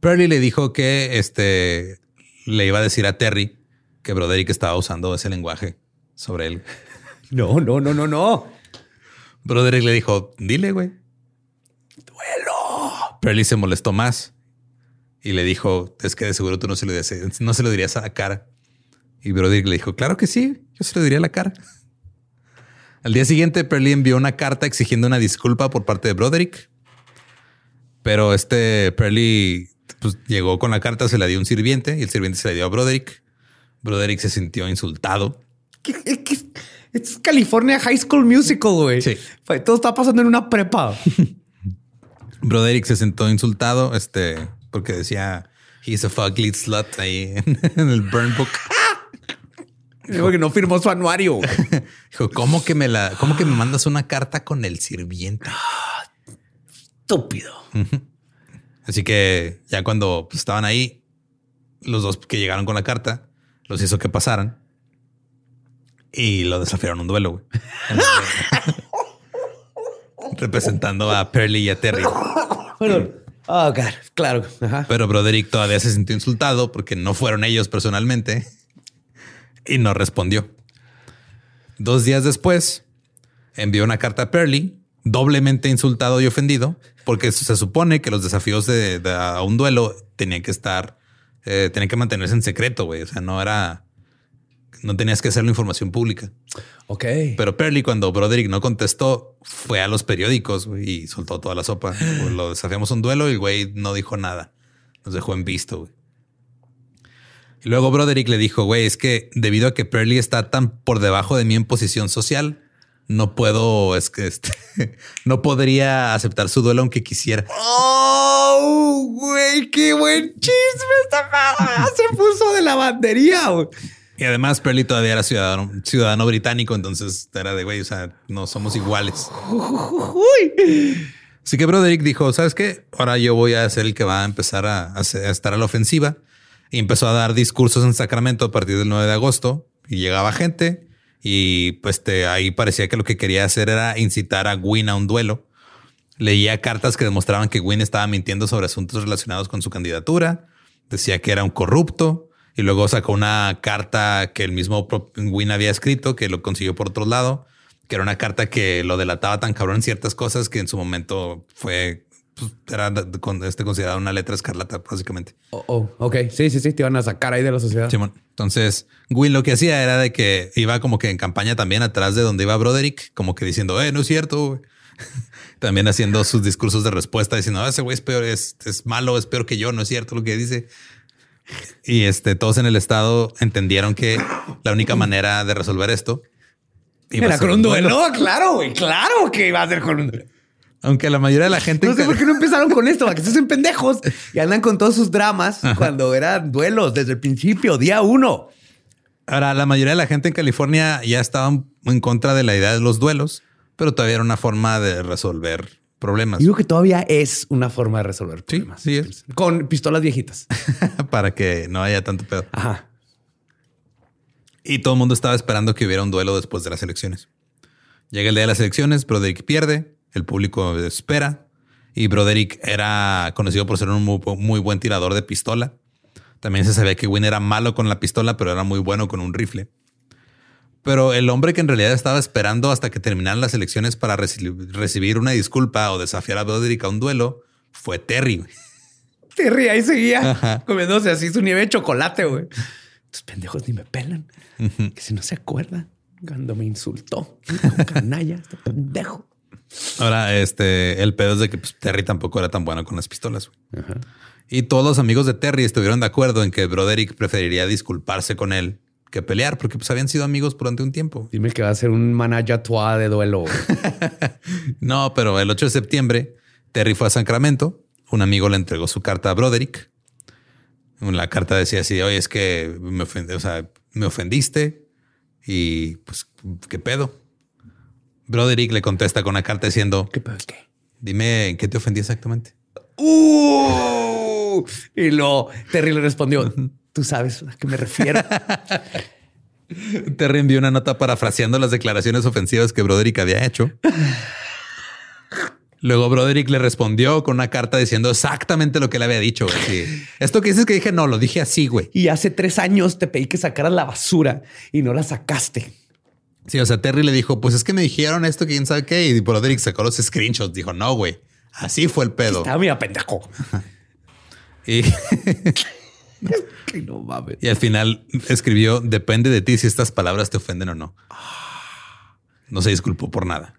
Pearly le dijo que este le iba a decir a Terry que Broderick estaba usando ese lenguaje sobre él. No, no, no, no, no. Broderick le dijo, dile, güey. Duelo. Pearly se molestó más y le dijo, es que de seguro tú no se lo dirías, no se lo dirías a la cara. Y Broderick le dijo, claro que sí, yo se lo diría a la cara. Al día siguiente, Pearly envió una carta exigiendo una disculpa por parte de Broderick. Pero este Pearly pues, llegó con la carta, se la dio a un sirviente y el sirviente se la dio a Broderick. Broderick se sintió insultado. ¿Qué- Es California High School Musical, güey. Sí. Todo está pasando en una prepa. Broderick se sentó insultado, este, porque decía he's a fugly slut ahí en, en el burn book. Digo que no firmó su anuario. Dijo, ¿cómo que me la, cómo que me mandas una carta con el sirviente? Estúpido. Así que ya cuando pues, estaban ahí, los dos que llegaron con la carta, los hizo que pasaran y lo desafiaron a un duelo, güey. Representando a Pearly y a Terry. Perdón. Oh, God. Claro. Ajá. Pero Broderick todavía se sintió insultado porque no fueron ellos personalmente y no respondió. Dos días después, envió una carta a Pearly, doblemente insultado y ofendido, porque se supone que los desafíos de, de- a un duelo tenían que estar, eh, tenían que mantenerse en secreto, güey. O sea, no era, no tenías que hacerlo información pública. Ok. Pero Pearly, cuando Broderick no contestó, fue a los periódicos güey, y soltó toda la sopa. Pues, Lo desafiamos un duelo y el güey no dijo nada. Nos dejó en visto. güey. Y luego Broderick le dijo, güey, es que debido a que Pearly está tan por debajo de mí en posición social, no puedo, es que este, no podría aceptar su duelo aunque quisiera. Oh, güey, qué buen chisme esta madre. Se puso de la bandería. güey. Y además Pearly todavía era ciudadano, ciudadano británico, entonces era de, güey, o sea, no somos iguales. Uy. Así que Broderick dijo, ¿sabes qué? Ahora yo voy a ser el que va a empezar a, a estar a la ofensiva. Y empezó a dar discursos en Sacramento a partir del 9 de agosto. Y llegaba gente Y pues te, ahí parecía que lo que quería hacer era incitar a Gwyn a un duelo. Leía cartas que demostraban que Gwyn estaba mintiendo sobre asuntos relacionados con su candidatura. Decía que era un corrupto. Y luego sacó una carta que el mismo Gwyn había escrito, que lo consiguió por otro lado, que era una carta que lo delataba tan cabrón en ciertas cosas que en su momento fue pues, era este considerado una letra escarlata, básicamente. Oh, oh, ok. Sí, sí, sí. Te iban a sacar ahí de la sociedad. Entonces, Will lo que hacía era de que iba como que en campaña también atrás de donde iba Broderick, como que diciendo, eh, no es cierto. también haciendo sus discursos de respuesta, diciendo, ah, ese güey es peor, es, es malo, es peor que yo, no es cierto lo que dice. Y este, todos en el estado entendieron que la única manera de resolver esto era con un duelo. duelo. Claro, güey, claro que iba a ser con un duelo. Aunque la mayoría de la gente. No sé por qué no empezaron con esto, para que se hacen pendejos y andan con todos sus dramas cuando eran duelos desde el principio, día uno. Ahora, la mayoría de la gente en California ya estaban en contra de la idea de los duelos, pero todavía era una forma de resolver problemas. Digo que todavía es una forma de resolver problemas. Sí, sí Con pistolas viejitas. Para que no haya tanto pedo. Ajá. Y todo el mundo estaba esperando que hubiera un duelo después de las elecciones. Llega el día de las elecciones, Broderick pierde el público espera. Y Broderick era conocido por ser un muy, buen tirador de pistola. También se sabía que Win era malo con la pistola, pero era muy bueno con un rifle. Pero el hombre que en realidad estaba esperando hasta que terminaran las elecciones para recibir una disculpa o desafiar a Broderick a un duelo fue Terry. Terry ahí seguía comiéndose así su nieve de chocolate, güey. Estos pendejos ni me pelan. Que si no se acuerda cuando me insultó. Canalla, este pendejo. Ahora, este, el pedo es de que pues, Terry tampoco era tan bueno con las pistolas. Y todos los amigos de Terry estuvieron de acuerdo en que Broderick preferiría disculparse con él que pelear, porque pues habían sido amigos durante un tiempo. Dime que va a ser un manaya de duelo. no, pero el 8 de septiembre, Terry fue a Sacramento. Un amigo le entregó su carta a Broderick. La carta decía así: Oye, es que me, o sea, me ofendiste y pues, ¿qué pedo? Broderick le contesta con una carta diciendo: ¿Qué pasa? ¿Qué? Dime en qué te ofendí exactamente. Uh, y lo Terry le respondió: Tú sabes a qué me refiero. Terry envió una nota parafraseando las declaraciones ofensivas que Broderick había hecho. Luego Broderick le respondió con una carta diciendo exactamente lo que le había dicho. Esto que dices que dije, no, lo dije así, güey. Y hace tres años te pedí que sacaras la basura y no la sacaste. Sí, o sea, Terry le dijo, pues es que me dijeron esto, quién sabe qué. Y Broderick sacó los screenshots. Dijo, no, güey, así fue el pedo. Estaba mira, pendejo. y... no mames. Y al final escribió, depende de ti si estas palabras te ofenden o no. No se disculpó por nada.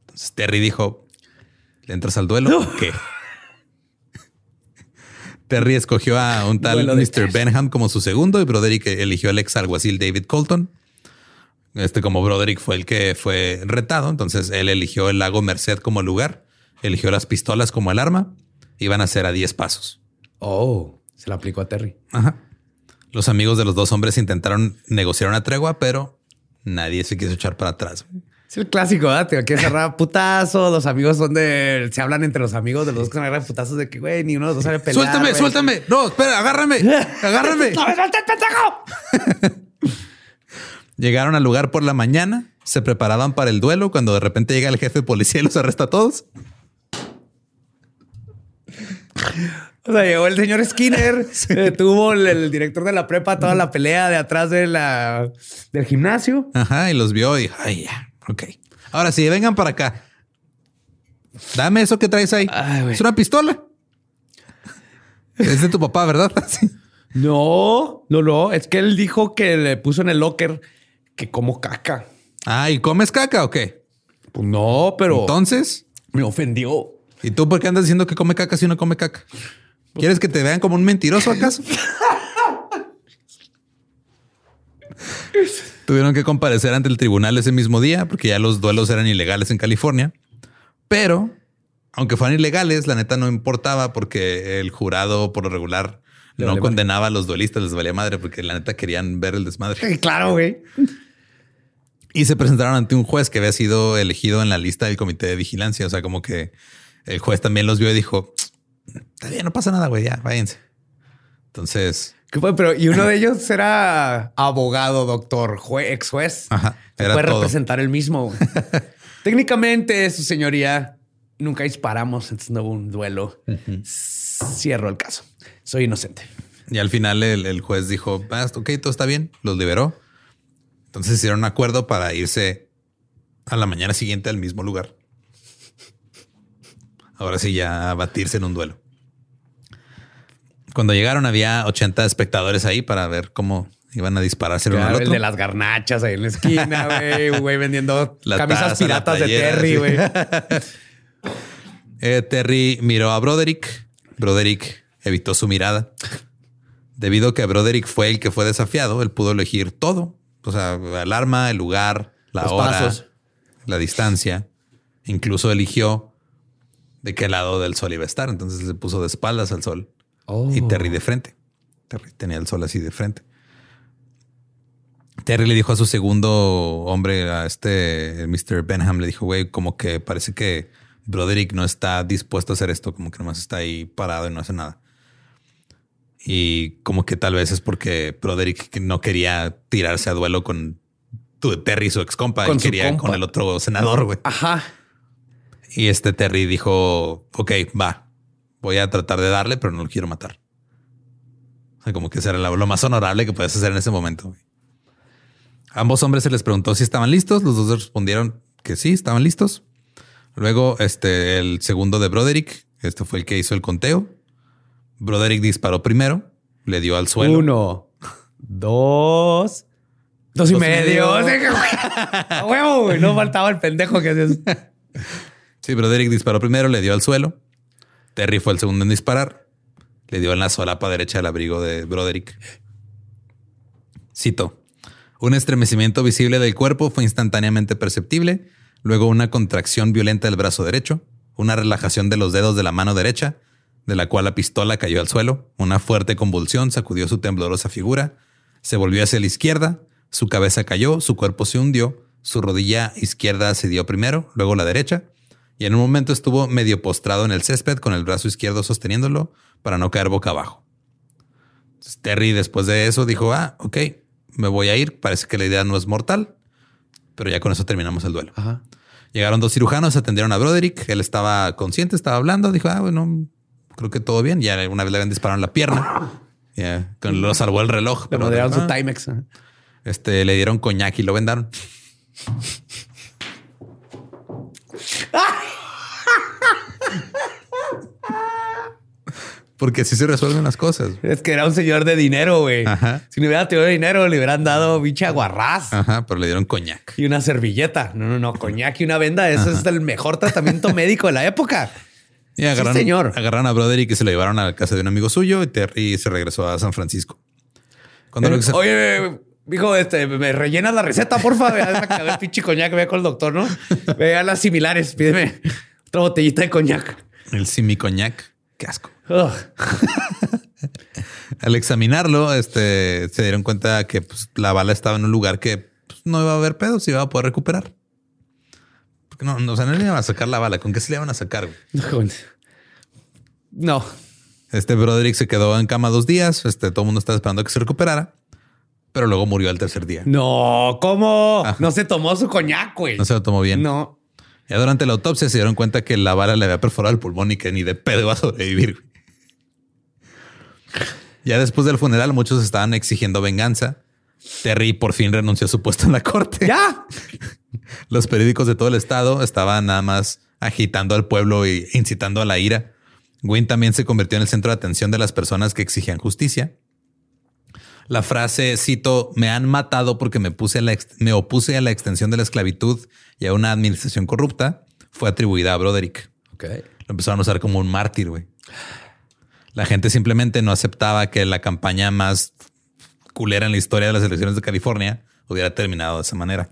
Entonces Terry dijo, ¿le entras al duelo o qué? Terry escogió a un tal Mr. Benham como su segundo y Broderick eligió al ex alguacil David Colton. Este como Broderick fue el que fue retado, entonces él eligió el lago Merced como lugar, eligió las pistolas como el arma, iban a ser a 10 pasos. Oh, se lo aplicó a Terry. Ajá. Los amigos de los dos hombres intentaron negociar una tregua, pero nadie se quiso echar para atrás. Es el clásico, ¿verdad? Te que cerrar putazo. Los amigos son de. Se hablan entre los amigos de los dos que agarran putazos de que, güey, ni uno de los dos sale pelear. Suéltame, suéltame. No, espera, agárrame. Agárrame. ¡No me sueltes, pendejo! Llegaron al lugar por la mañana, se preparaban para el duelo cuando de repente llega el jefe de policía y los arresta a todos. O sea, llegó el señor Skinner, tuvo el, director de la prepa toda la pelea de atrás de la, del gimnasio. Ajá, y los vio y dijo, ay, ya, ok. Ahora sí, vengan para acá. Dame eso que traes ahí. es una pistola. Es de tu papá, ¿verdad? No, no, no. Es que él dijo que le puso en el locker que como caca. Ah, ¿y comes caca o qué? Pues no, pero. Entonces. Me ofendió. ¿Y tú por qué andas diciendo que come caca si no come caca? ¿Quieres que te vean como un mentiroso acaso? Tuvieron que comparecer ante el tribunal ese mismo día porque ya los duelos eran ilegales en California. Pero, aunque fueran ilegales, la neta no importaba porque el jurado por lo regular no condenaba a los duelistas, les valía madre porque la neta querían ver el desmadre. Claro, güey. Y se presentaron ante un juez que había sido elegido en la lista del comité de vigilancia. O sea, como que el juez también los vio y dijo, está bien, no pasa nada, güey, ya, váyanse. Entonces... ¿Qué fue? Pero, y uno de ellos era abogado, doctor, jue- ex juez. Ajá, era puede todo. representar el mismo. Técnicamente, su señoría, nunca disparamos, entonces no hubo un duelo. Cierro el caso. Soy inocente. Y al final el, el juez dijo, "Ah, ok, todo está bien, los liberó. Entonces hicieron un acuerdo para irse a la mañana siguiente al mismo lugar. Ahora sí, ya a batirse en un duelo. Cuando llegaron había 80 espectadores ahí para ver cómo iban a dispararse el uno al Claro, el otro. de las garnachas ahí en la esquina, güey, güey, vendiendo La camisas taza, la piratas de Terry, sí. güey. Eh, Terry miró a Broderick. Broderick evitó su mirada. Debido a que Broderick fue el que fue desafiado, él pudo elegir todo. O sea, el arma, el lugar, la Los hora, pasos. la distancia. Incluso eligió de qué lado del sol iba a estar. Entonces se puso de espaldas al sol Oh. y Terry de frente. Terry tenía el sol así de frente. Terry le dijo a su segundo hombre, a este Mr. Benham, le dijo, güey, como que parece que Broderick no está dispuesto a hacer esto, como que nomás está ahí parado y no hace nada. Y como que tal vez es porque Broderick no quería tirarse a duelo con tu Terry, su ex compa, Con y su quería compa. con el otro senador, güey. Ajá. Y este Terry dijo, ok, va, voy a tratar de darle, pero no lo quiero matar. O sea, como que eso era lo lo más honorable que puedes hacer en ese momento. A ambos hombres se les preguntó si estaban listos. Los dos respondieron que sí, estaban listos. Luego, este, el segundo de Broderick, este fue el que hizo el conteo. Broderick disparó primero, le dio al suelo. Uno, dos, dos y Dos medio. medio. A huevo, güey. No faltaba el pendejo que haces. Sí, Broderick disparó primero, le dio al suelo. Terry fue el segundo en disparar. Le dio en la solapa derecha del abrigo de Broderick. Cito. Un estremecimiento visible del cuerpo fue instantáneamente perceptible, luego una contracción violenta del brazo derecho, una relajación de los dedos de la mano derecha, de la cual la pistola cayó al suelo, una fuerte convulsión sacudió su temblorosa figura, se volvió hacia la izquierda, su cabeza cayó, su cuerpo se hundió, su rodilla izquierda se dio primero, luego la derecha, y en un momento estuvo medio postrado en el césped con el brazo izquierdo sosteniéndolo para no caer boca abajo. Entonces, Terry después de eso dijo, ah, ok, me voy a ir, parece que la idea no es mortal, pero ya con eso terminamos el duelo. Ajá. Llegaron dos cirujanos, atendieron a Broderick, él estaba consciente, estaba hablando, dijo, ah, bueno, creo que todo bien, ya una vez le habían disparado en la pierna, ya, con- lo salvó el reloj. Le pero dijo, su "Ah". Timex. ajá. Este, le dieron coñac y lo vendaron. Porque así se resuelven las cosas. Es que era un señor de dinero, güey. Ajá. Si no hubiera tenido dinero, le hubieran dado bicha aguarrás Ajá, pero le dieron coñac. y una servilleta. No, no, no. Coñac y una venda. Ese es el mejor tratamiento médico de la época. Y agarraron, señor. agarraron a Broderick y se lo llevaron a la casa de un amigo suyo y Terry se regresó a San Francisco. Cuando lo- Oye, dijo, este, me rellenas la receta, porfa. Acabé el pinche coñac, ve con el doctor, ¿no? Vean las similares. Pídeme otra botellita de coñac. el simi coñac, qué asco. Ugh. Al examinarlo, este, se dieron cuenta que pues, la bala estaba en un lugar que pues, no iba a haber pedos, se iba a poder recuperar. Porque no, no, o sea, no le iban a sacar la bala. ¿Con qué se le iban a sacar? güey? No. Este Broderick se quedó en cama dos días. Este, todo el mundo estaba esperando que se recuperara, pero luego murió al tercer día. No, ¿cómo? Ajá. No se tomó su coñac, güey. No se lo tomó bien. No. Ya durante la autopsia se dieron cuenta que la bala le había perforado el pulmón y que ni de pedo iba a sobrevivir. güey. Ya después del funeral, muchos estaban exigiendo venganza. Terry por fin renunció a su puesto en la corte. Ya. Los periódicos de todo el estado estaban nada más agitando al pueblo e incitando a la ira. Wynne también se convirtió en el centro de atención de las personas que exigían justicia. La frase, cito, me han matado porque me, puse a la me opuse a la extensión de la esclavitud y a una administración corrupta, fue atribuida a Broderick. Ok. Lo empezaron a usar como un mártir, güey. La gente simplemente no aceptaba que la campaña más culera en la historia de las elecciones de California hubiera terminado de esa manera.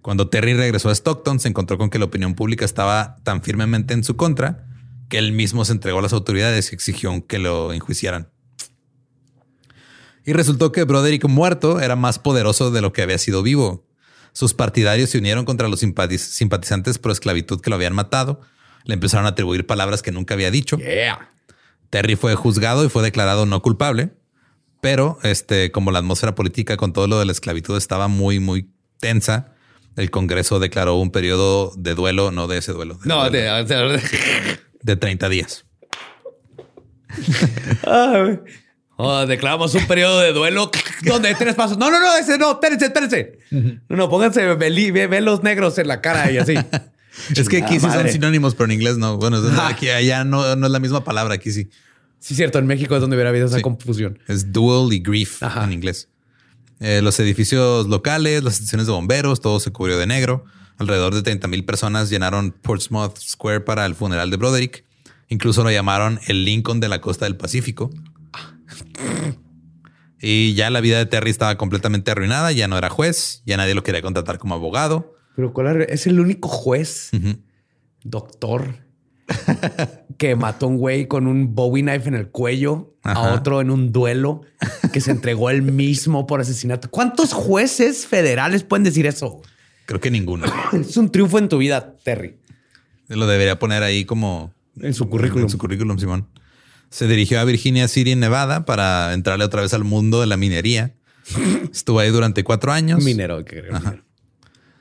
Cuando Terry regresó a Stockton, se encontró con que la opinión pública estaba tan firmemente en su contra que él mismo se entregó a las autoridades y exigió que lo enjuiciaran. Y resultó que Broderick muerto era más poderoso de lo que había sido vivo. Sus partidarios se unieron contra los simpatiz- simpatizantes pro esclavitud que lo habían matado. Le empezaron a atribuir palabras que nunca había dicho. Yeah. Terry fue juzgado y fue declarado no culpable, Pero este, como la atmósfera política con todo lo de la esclavitud estaba muy, muy tensa, el Congreso declaró un periodo de duelo, no de ese duelo. de No, duelo, de, de- de 30 días. Oh, declaramos un periodo de duelo donde tres pasos. No, no, no, ese no, espérense, espérense. No, no, pónganse veli- ve- velos negros en la cara y así. Es que aquí sí son sinónimos, pero en inglés no. Bueno, es- aquí allá no, no es la misma palabra. Aquí sí. Sí, cierto, en México es donde hubiera habido esa confusión. Es dual y grief Ajá. en inglés. Eh, los edificios locales, las estaciones de bomberos, todo se cubrió de negro. Alrededor de 30 mil personas llenaron Portsmouth Square para el funeral de Broderick. Incluso lo llamaron el Lincoln de la costa del Pacífico. Y ya la vida de Terry estaba completamente arruinada. Ya no era juez, ya nadie lo quería contratar como abogado. Pero ¿cuál es el único juez, doctor, que mató a un güey con un Bowie knife en el cuello, a otro en un duelo, que se entregó él mismo por asesinato? ¿Cuántos jueces federales pueden decir eso? Creo que ninguno. Es un triunfo en tu vida, Terry. Lo debería poner ahí como En su currículum. En su currículum, Simón. Se dirigió a Virginia City, en Nevada, para entrarle otra vez al mundo de la minería. Estuvo ahí durante cuatro años. Minero. que creo.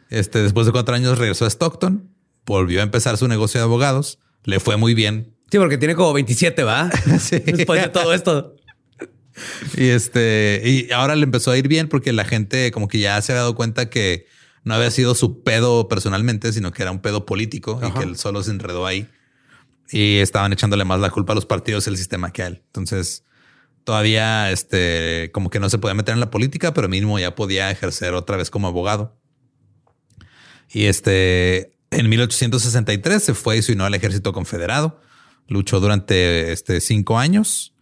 Este, después de cuatro años regresó a Stockton, volvió a empezar su negocio de abogados. Le fue muy bien. Sí, porque tiene como 27, ¿va? Sí. Después de todo esto. Y este, y ahora le empezó a ir bien porque la gente como que ya se había dado cuenta que no había sido su pedo personalmente, sino que era un pedo político y que él solo se enredó ahí. Y estaban echándole más la culpa a los partidos y el sistema que a él. Entonces, todavía este, como que no se podía meter en la política, pero mínimo ya podía ejercer otra vez como abogado. Y este, en 1863 se fue y se unió al ejército confederado. Luchó durante este, cinco años.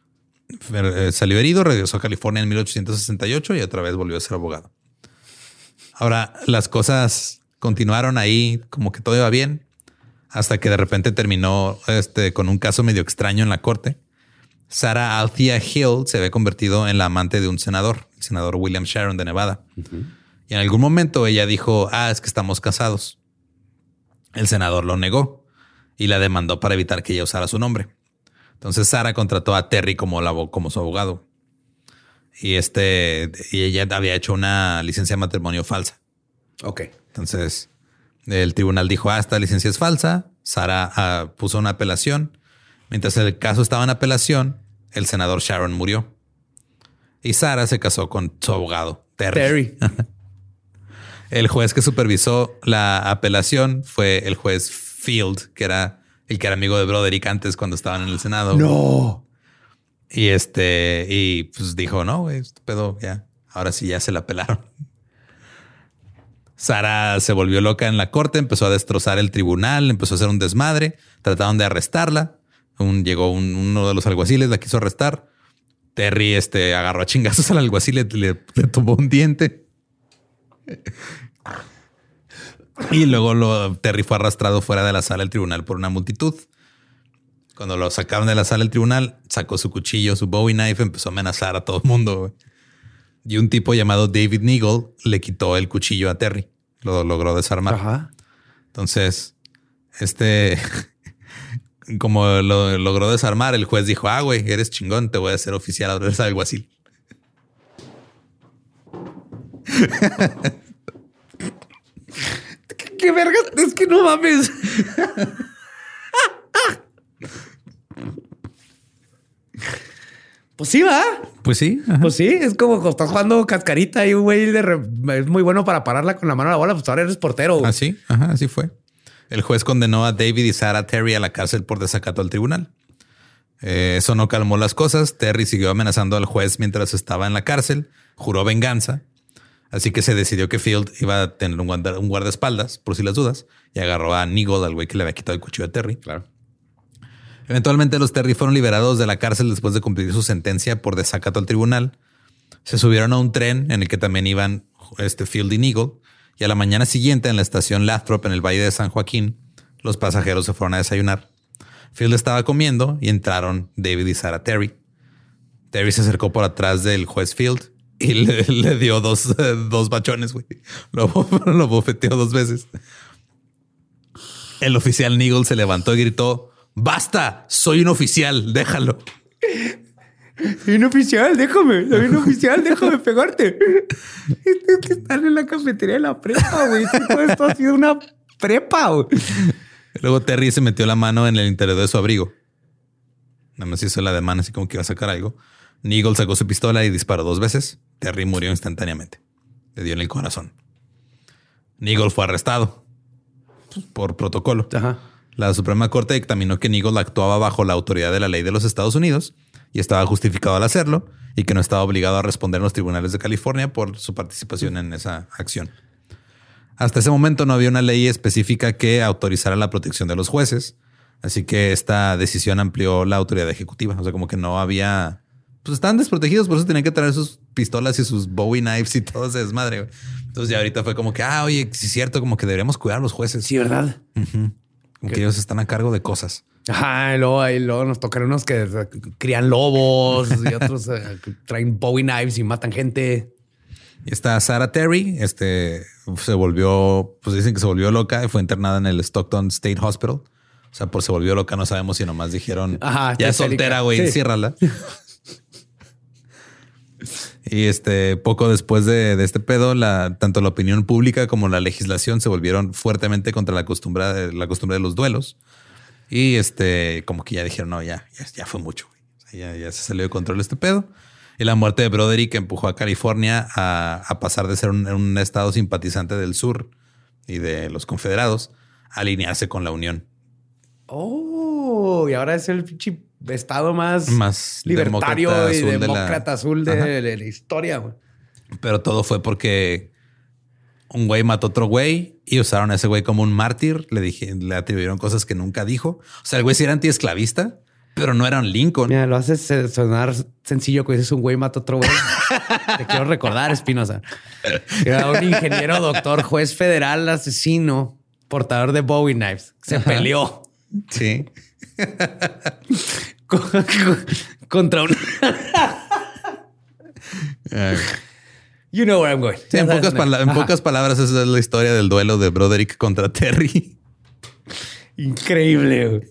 Eh, Salió herido, regresó a California en 1868 y otra vez volvió a ser abogado. Ahora, las cosas continuaron ahí, como que todo iba bien, hasta que de repente terminó este, con un caso medio extraño en la corte. Sarah Althea Hill se había convertido en la amante de un senador, el senador William Sharon de Nevada. Y en algún momento ella dijo, ah, es que estamos casados. El senador lo negó y la demandó para evitar que ella usara su nombre. Entonces Sara contrató a Terry como, la, abo- como su abogado. Y este, y ella había hecho una licencia de matrimonio falsa. Ok. Entonces el tribunal dijo, ah, esta licencia es falsa. Sara ah, puso una apelación. Mientras el caso estaba en apelación, el senador Sharon murió. Y Sara se casó con su abogado, Terry. Terry. El juez que supervisó la apelación fue el juez Field, que era el que era amigo de Broderick antes cuando estaban en el Senado. No. Y este, y pues dijo, no, güey, este pedo ya, ahora sí ya se la pelaron. Sara se volvió loca en la corte, empezó a destrozar el tribunal, empezó a hacer un desmadre, trataron de arrestarla. Un, llegó un- uno de los alguaciles, la quiso arrestar. Terry este, agarró a chingazos al alguacil, le, le, le tumbó un diente. Y luego lo, Terry fue arrastrado fuera de la sala del tribunal por una multitud. Cuando lo sacaron de la sala del tribunal, sacó su cuchillo, su Bowie knife, empezó a amenazar a todo el mundo. Y un tipo llamado David Neagle le quitó el cuchillo a Terry. Lo logró desarmar. Ajá. Entonces, este, como lo logró desarmar, el juez dijo, ah, güey, eres chingón, te voy a hacer oficial ahora eres alguacil. ¿Qué vergas? Es que no mames. Pues sí, va. Pues sí. ajá. Pues sí, es como cuando estás jugando cascarita y un güey es muy bueno para pararla con la mano a la bola, pues ahora eres portero. güey. Así, ajá, así fue. El juez condenó a David y Sarah Terry a la cárcel por desacato al tribunal. Eh, eso no calmó las cosas. Terry siguió amenazando al juez mientras estaba en la cárcel, juró venganza. Así que se decidió que Field iba a tener un, guarda- un guardaespaldas, por si las dudas, y agarró a Nigel, al güey que le había quitado el cuchillo a Terry. Claro. Eventualmente los Terry fueron liberados de la cárcel después de cumplir su sentencia por desacato al tribunal. Se subieron a un tren en el que también iban este Field y Nigel. Y a la mañana siguiente en la estación Lathrop en el Valle de San Joaquín, los pasajeros se fueron a desayunar. Field estaba comiendo y entraron David y Sarah Terry. Terry se acercó por atrás del juez Field y le, le dio dos, dos bachones, güey. Lo, lo bofeteó dos veces. El oficial Nigel se levantó y gritó, basta, soy un oficial, déjalo. Soy un oficial, déjame. Soy un oficial, déjame pegarte. Es que están en la cafetería de la prepa, güey. Todo esto ha sido una prepa, güey. Luego Terry se metió la mano en el interior de su abrigo. Nada más hizo la de mano así como que iba a sacar algo. Nigel sacó su pistola y disparó dos veces. Terry murió instantáneamente. Le dio en el corazón. Nigel fue arrestado por protocolo. Ajá. La Suprema Corte dictaminó que Nigel actuaba bajo la autoridad de la ley de los Estados Unidos y estaba justificado al hacerlo y que no estaba obligado a responder en los tribunales de California por su participación en esa acción. Hasta ese momento no había una ley específica que autorizara la protección de los jueces, así que esta decisión amplió la autoridad ejecutiva. O sea, como que no había, pues estaban desprotegidos, por eso tenían que traer sus pistolas y sus Bowie knives y todo ese desmadre. güey. Entonces ya ahorita fue como que, ah, oye, sí es cierto, como que deberíamos cuidar a los jueces. Sí, ¿verdad? Como que ellos están a cargo de cosas. Ajá, y luego, ahí luego nos tocaron unos que crían lobos y otros eh, que traen Bowie knives y matan gente. Y está Sarah Terry, este se volvió, pues dicen que se volvió loca y fue internada en el Stockton State Hospital. O sea, por se volvió loca, no sabemos si nomás dijeron, Ajá, ya es soltera, histérica". güey, Sí. enciérrala. y este, poco después de, este pedo, tanto la opinión pública como la legislación se volvieron fuertemente contra la costumbre, la costumbre de los duelos. Y este, como que ya dijeron, no, ya, ya, fue mucho. ya, se salió de control este pedo. Y la muerte de Broderick empujó a California a, pasar de ser un, un estado simpatizante del sur y de los confederados a alinearse con la Unión. Oh, y ahora es el pinche estado más, Más libertario demócrata y azul de la- demócrata azul de, la historia. güey. Pero todo fue porque un güey mató a otro güey y usaron a ese güey como un mártir. Le dije, le atribuyeron cosas que nunca dijo. O sea, el güey sí era antiesclavista, pero no era un Lincoln. Mira, lo haces eh, sonar sencillo que dices un güey mata a otro güey. Te quiero recordar, Espinosa. Era un ingeniero, doctor, juez federal, asesino, portador de Bowie knives. Se peleó Sí. con- contra un. You know where I'm going. sí, en, pocas, en pocas palabras, esa es la historia del duelo de Broderick contra Terry. Increíble. güey.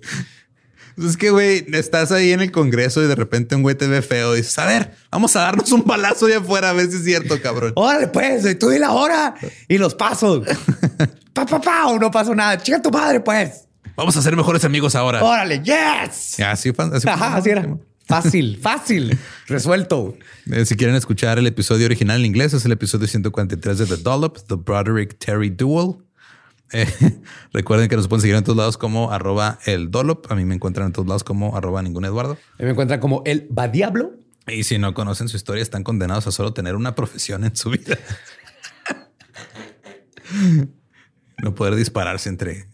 Es que, güey, estás ahí en el Congreso y de repente un güey te ve feo y dices, a ver, vamos a darnos un balazo allá afuera a ver si es cierto, cabrón. Órale, pues, tú di la hora y los pasos. pa, pa, pa, o no pasó nada. Chica tu madre, pues. Vamos a ser mejores amigos ahora. Órale, yes. Así así. Ajá, así era. Fácil, fácil. Resuelto. Eh, si quieren escuchar el episodio original en inglés, es el episodio 143 de The Dollop, The Broderick Terry Duel. Eh, recuerden que nos pueden seguir en todos lados como arroba el Dollop. A mí me encuentran en todos lados como arroba ningún Eduardo. Me encuentran como el va diablo. Y si no conocen su historia, están condenados a solo tener una profesión en su vida. no poder dispararse entre,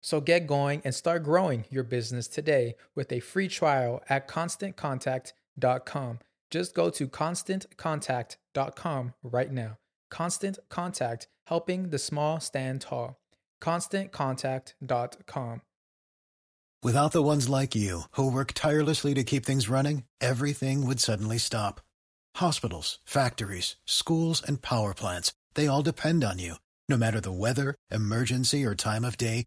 So get going and start growing your business today with a free trial at constantcontact.com. Just go to constantcontact.com right now. Constant Contact, helping the small stand tall. ConstantContact.com. Without the ones like you, who work tirelessly to keep things running, everything would suddenly stop. Hospitals, factories, schools, and power plants, they all depend on you. No matter the weather, emergency, or time of day,